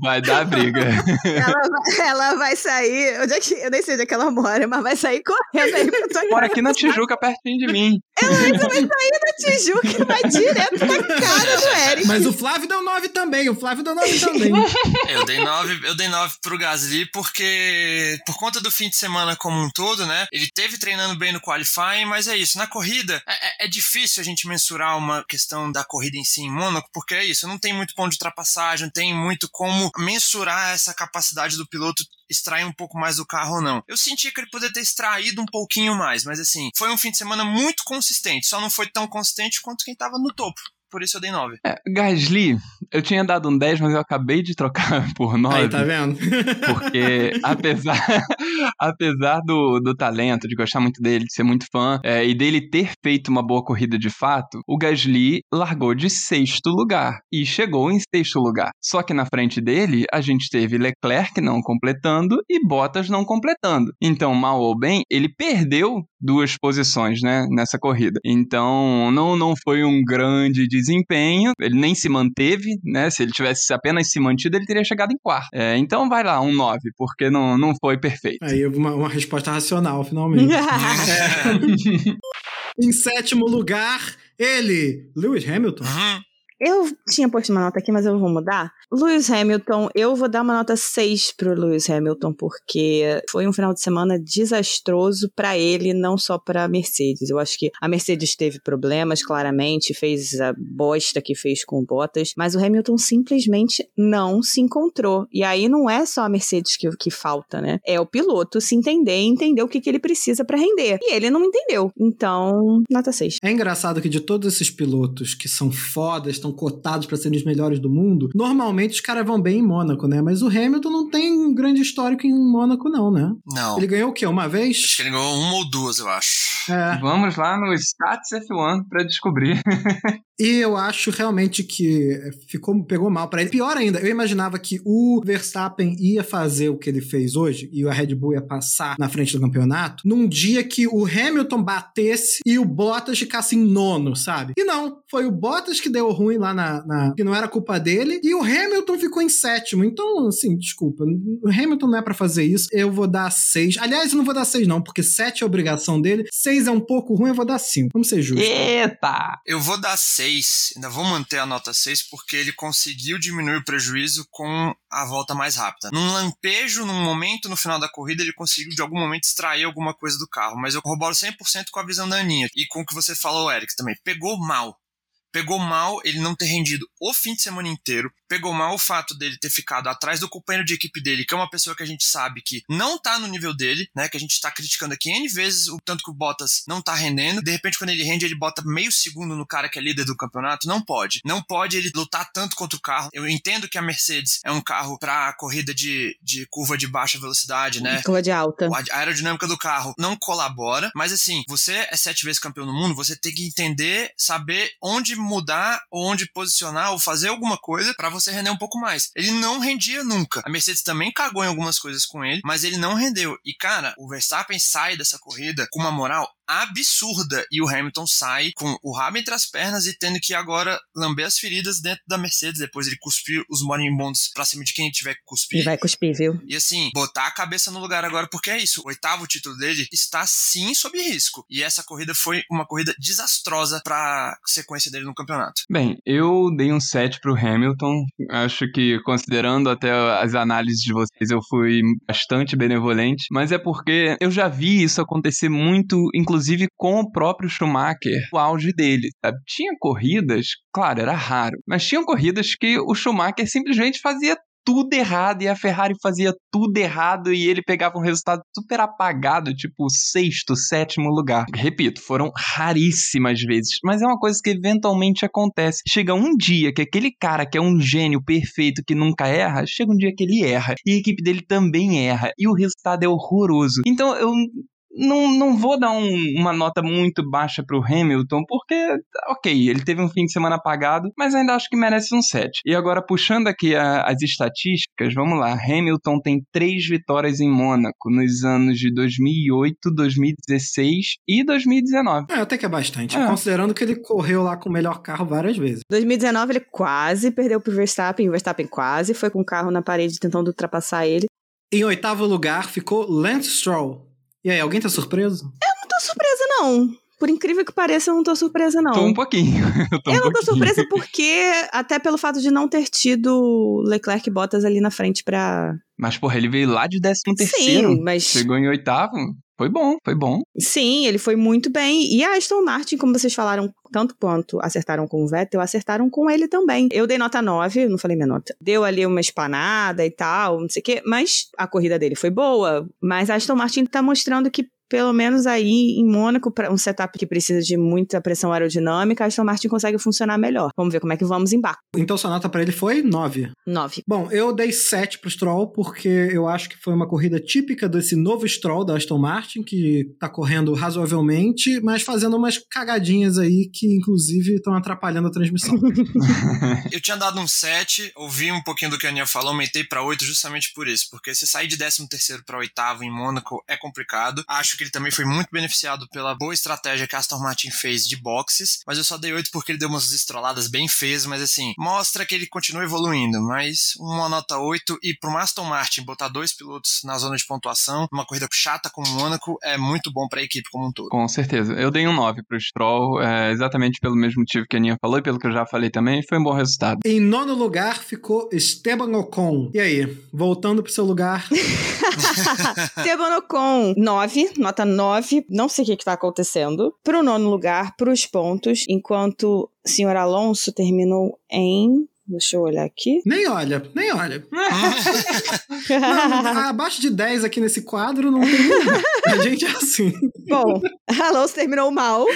Vai dar briga. Ela, ela vai sair. Onde é que, eu nem sei onde é que ela mora, mas vai sair correndo aí pra tua Mora aqui na Tijuca, pertinho de mim. Ela vai sair da Tijuca e vai direto na cara do Eric. Mas o Flávio deu 9 também. O Flávio deu 9 também. eu dei 9, eu dei 9 pro Gasly porque, por conta do fim de semana como um todo, né? Ele teve treinando bem no qualifying, mas é isso. Na corrida, é, é difícil a gente mensurar uma questão da corrida em si em Mônaco, porque é isso. Não tem muito ponto de ultrapassagem, não tem muito como mensurar essa capacidade do piloto extrair um pouco mais do carro ou não. Eu senti que ele poderia ter extraído um pouquinho mais, mas assim, foi um fim de semana muito consistente, só não foi tão consistente quanto quem estava no topo por isso eu dei 9. É, Gasly, eu tinha dado um 10, mas eu acabei de trocar por 9. Aí, tá vendo? Porque apesar, apesar do, do talento, de gostar muito dele, de ser muito fã, é, e dele ter feito uma boa corrida de fato, o Gasly largou de sexto lugar e chegou em sexto lugar. Só que na frente dele, a gente teve Leclerc não completando e Bottas não completando. Então, mal ou bem, ele perdeu duas posições, né, nessa corrida. Então, não, não foi um grande desempenho, ele nem se manteve, né, se ele tivesse apenas se mantido, ele teria chegado em quarto. É, então, vai lá, um 9, porque não, não foi perfeito. Aí, uma, uma resposta racional, finalmente. é. em sétimo lugar, ele, Lewis Hamilton. Eu tinha posto uma nota aqui, mas eu vou mudar. Lewis Hamilton, eu vou dar uma nota 6 pro Lewis Hamilton, porque foi um final de semana desastroso para ele, não só para Mercedes. Eu acho que a Mercedes teve problemas, claramente, fez a bosta que fez com Bottas, mas o Hamilton simplesmente não se encontrou. E aí não é só a Mercedes que, que falta, né? É o piloto se entender e entender o que, que ele precisa para render. E ele não entendeu. Então, nota 6. É engraçado que de todos esses pilotos que são fodas, estão cotados para serem os melhores do mundo, normalmente os caras vão bem em Mônaco, né? Mas o Hamilton não tem um grande histórico em Mônaco, não, né? Não. Ele ganhou o quê? Uma vez? Acho que ele ganhou uma ou duas, eu acho. É. Vamos lá no Stats F1 pra descobrir. E eu acho realmente que ficou, pegou mal pra ele. Pior ainda, eu imaginava que o Verstappen ia fazer o que ele fez hoje e a Red Bull ia passar na frente do campeonato num dia que o Hamilton batesse e o Bottas ficasse em nono, sabe? E não, foi o Bottas que deu ruim lá na, na- que não era culpa dele e o Hamilton ficou em sétimo. Então, assim, desculpa, o Hamilton não é pra fazer isso. Eu vou dar seis. Aliás, eu não vou dar seis não, porque sete é obrigação dele. Seis é um pouco ruim, eu vou dar cinco. Vamos ser justos. Eita! Eu vou dar 6, ainda vou manter a nota 6, porque ele conseguiu diminuir o prejuízo com a volta mais rápida. Num lampejo, num momento no final da corrida, ele conseguiu de algum momento extrair alguma coisa do carro. Mas eu corroboro 100% com a visão da Aninha. E com o que você falou, Eric, também. Pegou mal. Pegou mal ele não ter rendido o fim de semana inteiro. Pegou mal o fato dele ter ficado atrás do companheiro de equipe dele, que é uma pessoa que a gente sabe que não tá no nível dele, né? Que a gente tá criticando aqui N vezes o tanto que o Bottas não tá rendendo. De repente, quando ele rende, ele bota meio segundo no cara que é líder do campeonato. Não pode. Não pode ele lutar tanto contra o carro. Eu entendo que a Mercedes é um carro pra corrida de, de curva de baixa velocidade, né? Curva de alta. A aerodinâmica do carro não colabora, mas assim, você é sete vezes campeão do mundo, você tem que entender, saber onde mudar, onde posicionar ou fazer alguma coisa pra você render um pouco mais. Ele não rendia nunca. A Mercedes também cagou em algumas coisas com ele, mas ele não rendeu. E cara, o Verstappen sai dessa corrida com uma moral absurda e o Hamilton sai com o rabo entre as pernas e tendo que agora lamber as feridas dentro da Mercedes. Depois ele cuspir os moribundos pra cima de quem tiver que cuspir. E vai cuspir, viu? E assim, botar a cabeça no lugar agora, porque é isso. O oitavo título dele está sim sob risco. E essa corrida foi uma corrida desastrosa pra sequência dele no campeonato. Bem, eu dei um 7 pro Hamilton. Acho que, considerando até as análises de vocês, eu fui bastante benevolente. Mas é porque eu já vi isso acontecer muito, inclusive com o próprio Schumacher, o auge dele, sabe? Tinha corridas, claro, era raro, mas tinham corridas que o Schumacher simplesmente fazia tudo errado e a Ferrari fazia tudo errado e ele pegava um resultado super apagado, tipo sexto, sétimo lugar. Repito, foram raríssimas vezes, mas é uma coisa que eventualmente acontece. Chega um dia que aquele cara que é um gênio perfeito que nunca erra, chega um dia que ele erra e a equipe dele também erra e o resultado é horroroso. Então eu não, não vou dar um- uma nota muito baixa pro Hamilton, porque, ok, ele teve um fim de semana apagado, mas ainda acho que merece um 7. E agora, puxando aqui a- as estatísticas, vamos lá. Hamilton tem três vitórias em Mônaco nos anos de 2008, 2016 e 2019. É, até que é bastante. É. Considerando que ele correu lá com o melhor carro várias vezes. 2019 ele quase perdeu pro Verstappen, o Verstappen quase foi com o carro na parede tentando ultrapassar ele. Em oitavo lugar ficou Lance Stroll. E aí, alguém tá surpreso? Não tô surpresa não. Por incrível que pareça, eu não tô surpresa não. Tô um pouquinho. Eu, tô um Eu não tô pouquinho. surpresa porque, até pelo fato de não ter tido Leclerc e Bottas ali na frente pra. Mas, porra, ele veio lá de 13 terceiro. Sim, mas. Chegou em oitavo. Foi bom, foi bom. Sim, ele foi muito bem. E a Aston Martin, como vocês falaram, tanto quanto acertaram com o Vettel, acertaram com ele também. Eu dei nota 9, não falei minha nota. Deu ali uma espanada e tal, não sei o quê, mas a corrida dele foi boa. Mas a Aston Martin tá mostrando que. Pelo menos aí em Mônaco, para um setup que precisa de muita pressão aerodinâmica, a Aston Martin consegue funcionar melhor. Vamos ver como é que vamos em barco. Então sua nota pra ele foi 9. 9. Bom, eu dei 7 pro Stroll porque eu acho que foi uma corrida típica desse novo Stroll da Aston Martin, que tá correndo razoavelmente, mas fazendo umas cagadinhas aí que inclusive estão atrapalhando a transmissão. Eu tinha dado um 7, ouvi um pouquinho do que a Aninha falou, aumentei pra 8 justamente por isso. Porque se sair de 13 terceiro pra oitavo em Mônaco é complicado. Acho que ele também foi muito beneficiado pela boa estratégia que a Aston Martin fez de boxes. Mas eu só dei 8 porque ele deu umas estroladas bem feias, mas assim, mostra que ele continua evoluindo. Mas uma nota 8 e pro Aston Martin botar dois pilotos na zona de pontuação, numa corrida chata como Mônaco, é muito bom pra equipe como um todo. Com certeza. Eu dei um 9 pro Stroll, é, exatamente pelo mesmo motivo que a Aninha falou e pelo que eu já falei também. Foi um bom resultado. em nono lugar ficou Esteban Ocon. E aí, voltando pro seu lugar, Esteban Ocon, 9, nota 9. Não sei o que, que tá acontecendo. Pro nono lugar, pros pontos, enquanto o senhor Alonso terminou em. Deixa eu olhar aqui. nem olha, nem olha. Não, abaixo de 10 aqui nesse quadro não tem ninguém. A gente é assim. Bom, Alonso terminou mal.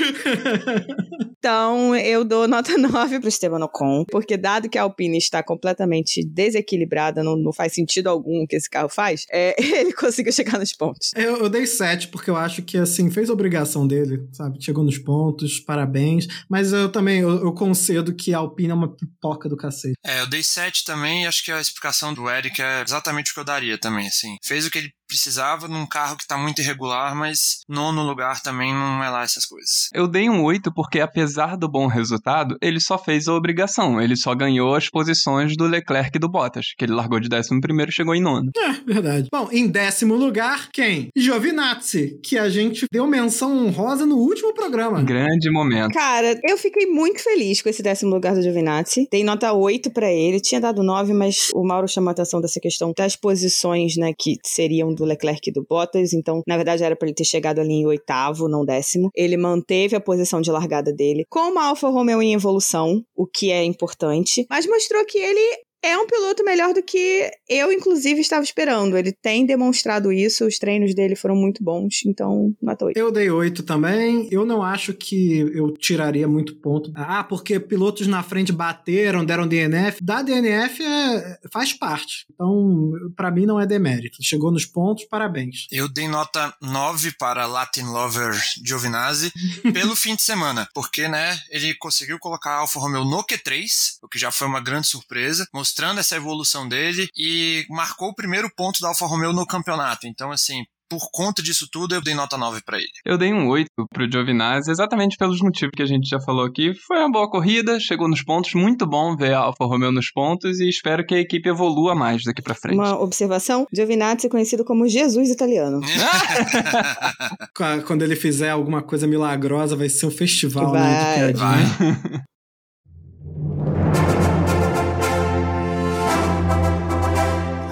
Então, eu dou nota 9 pro Esteban Ocon, porque dado que a Alpine está completamente desequilibrada, não, não faz sentido algum o que esse carro faz, é, ele conseguiu chegar nos pontos. Eu, eu dei 7, porque eu acho que, assim, fez a obrigação dele, sabe? Chegou nos pontos, parabéns. Mas eu também, eu, eu concedo que a Alpine é uma pipoca do cacete. É, eu dei 7 também e acho que a explicação do Eric é exatamente o que eu daria também, assim. Fez o que ele precisava num carro que tá muito irregular, mas nono lugar também não é lá essas coisas. Eu dei um 8 porque, apesar do bom resultado, ele só fez a obrigação. Ele só ganhou as posições do Leclerc e do Bottas, que ele largou de 11 primeiro e chegou em nono. É, verdade. Bom, em décimo lugar, quem? Giovinazzi, que a gente deu menção honrosa no último programa. Grande momento. Cara, eu fiquei muito feliz com esse décimo lugar do Giovinazzi. Dei nota 8 pra ele. Tinha dado 9, mas o Mauro chamou a atenção dessa questão das posições, né, que seriam do Leclerc e do Bottas. Então, na verdade, era pra ele ter chegado ali em oitavo, não décimo. Ele manteve a posição de largada dele com uma Alfa Romeo em evolução, o que é importante, mas mostrou que ele é um piloto melhor do que eu, inclusive, estava esperando. Ele tem demonstrado isso, os treinos dele foram muito bons, então nota 8. Eu dei 8 também. Eu não acho que eu tiraria muito ponto. Ah, porque pilotos na frente bateram, deram DNF. Dar DNF é, faz parte. Então, pra mim, não é demérito. Chegou nos pontos, parabéns. Eu dei nota 9 para Latin Lover Giovinazzi pelo fim de semana, porque, né, ele conseguiu colocar a Alfa Romeo no Q3, o que já foi uma grande surpresa, mostrando essa evolução dele e marcou o primeiro ponto da Alfa Romeo no campeonato. Então, assim, por conta disso tudo, eu dei nota 9 para ele. Eu dei um 8 pro Giovinazzi, exatamente pelos motivos que a gente já falou aqui. Foi uma boa corrida, chegou nos pontos, muito bom ver a Alfa Romeo nos pontos e espero que a equipe evolua mais daqui para frente. Uma observação: Giovinazzi é conhecido como Jesus italiano. Quando ele fizer alguma coisa milagrosa, vai ser um festival Vai, né, de piadinha. vai.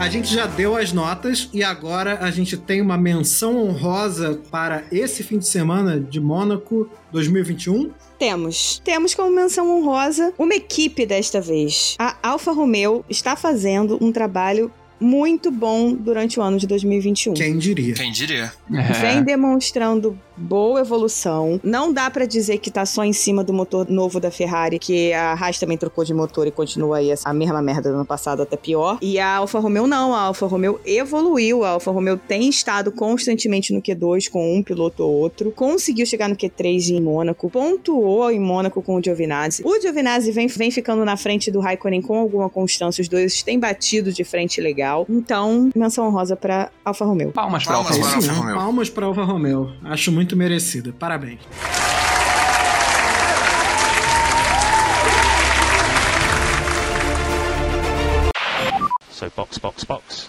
A gente já deu as notas e agora a gente tem uma menção honrosa para esse fim de semana de Mônaco 2021. Temos. Temos como menção honrosa uma equipe desta vez. A Alfa Romeo está fazendo um trabalho muito bom durante o ano de 2021. Quem diria? Quem diria? É. Vem demonstrando boa evolução. Não dá pra dizer que tá só em cima do motor novo da Ferrari, que a Haas também trocou de motor e continua aí a mesma merda do ano passado, até pior. E a Alfa Romeo não, a Alfa Romeo evoluiu, a Alfa Romeo tem estado constantemente no Q2 com um piloto ou outro, conseguiu chegar no Q3 em Mônaco, pontuou em Mônaco com o Giovinazzi. O Giovinazzi vem, vem ficando na frente do Raikkonen com alguma constância, os dois têm batido de frente legal. Então, menção honrosa pra Alfa Romeo. Palmas Alfa para Alfa mesmo. Romeo. Palmas para Alfa Romeo. Acho muito merecida. Parabéns. So box, box, box.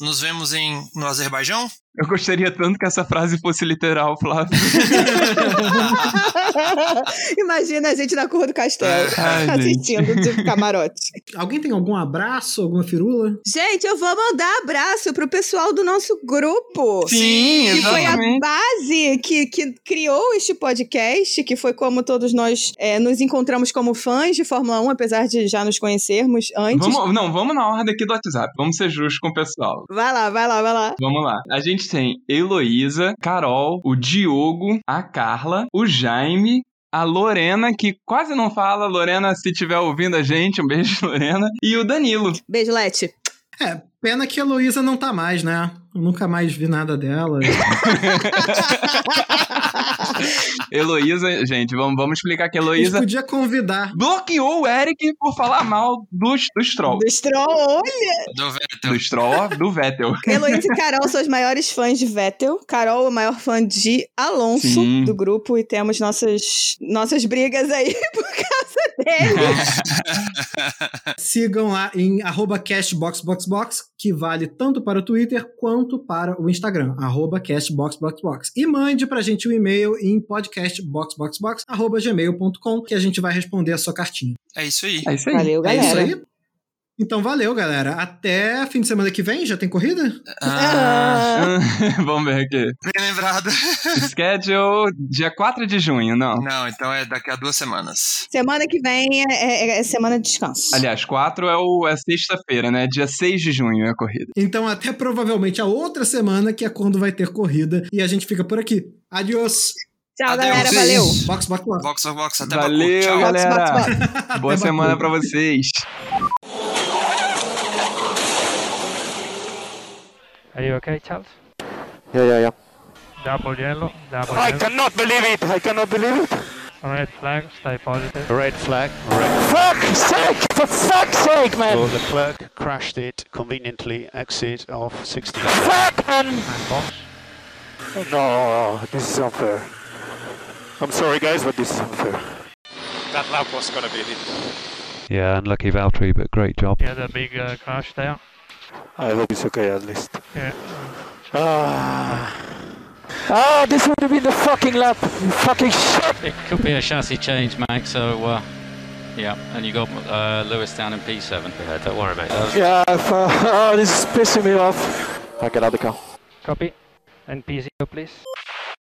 Nos vemos em, no Azerbaijão? Eu gostaria tanto que essa frase fosse literal, Flávio. Imagina a gente na Curva do Castelo, Ai, assistindo de camarote. Alguém tem algum abraço, alguma firula? Gente, eu vou mandar abraço pro pessoal do nosso grupo. Sim, Que foi a exatamente. base que, que criou este podcast, que foi como todos nós é, nos encontramos como fãs de Fórmula 1, apesar de já nos conhecermos antes. Vamos, não, vamos na ordem aqui do WhatsApp. Vamos ser justos com o pessoal. Vai lá, vai lá, vai lá. Vamos lá. A gente tem Heloísa, Carol, o Diogo, a Carla, o Jaime, a Lorena, que quase não fala. Lorena, se estiver ouvindo a gente, um beijo, Lorena. E o Danilo. Beijo, Lete. É, pena que a Heloísa não tá mais, né? Eu nunca mais vi nada dela. Heloísa, gente, vamos, vamos explicar que a A gente Heloísa podia convidar. bloqueou o Eric por falar mal do, do Stroll. Do Stroll, olha. Do Vettel. Do Stroll, ó, do Vettel. Heloísa e Carol são os maiores fãs de Vettel. Carol, o maior fã de Alonso Sim. do grupo. E temos nossas, nossas brigas aí por dele. Sigam lá em arroba castboxboxbox, que vale tanto para o Twitter quanto para o Instagram, arroba castboxboxbox. E mande pra gente um e-mail em podcastboxboxbox, arroba gmail.com, que a gente vai responder a sua cartinha. É isso aí. É isso aí. Valeu, É galera. isso aí? Então valeu, galera. Até fim de semana que vem, já tem corrida? Ah, Vamos ver aqui. bem lembrado. Schedule dia 4 de junho, não. Não, então é daqui a duas semanas. Semana que vem é, é- é semana de descanso. Aliás, 4 é, o, é sexta-feira, né? Dia 6 de junho é a corrida. Então até provavelmente a outra semana que é quando vai ter corrida e a gente fica por aqui. Adiós! Tchau, Adeus. galera. Valeu. Box, box, box. Box Box, até Valeu, galera. Box, box, Boa semana pra vocês. Are you okay, Charles? Yeah, yeah, yeah. Double yellow, double I yellow. cannot believe it! I cannot believe it! Red flag, stay positive. Red flag. Red. Fuck's sake! For fuck's sake, man! So the clerk crashed it conveniently. Exit of 60. Fuck, man! And box. No, this is unfair. I'm sorry, guys, but this is unfair. That lap was gonna be it. Yeah, unlucky Valtteri, but great job. Yeah, the big uh, crash there. I hope it's okay at least. Yeah. Ah. Ah, this would have been the fucking lap. Fucking shit! It could be a chassis change, Max. So, uh, yeah, and you got uh, Lewis down in P7. Yeah, don't worry, mate. Yeah, if, uh, oh, this is pissing me off. I get out of the car. Copy. And PZO, please.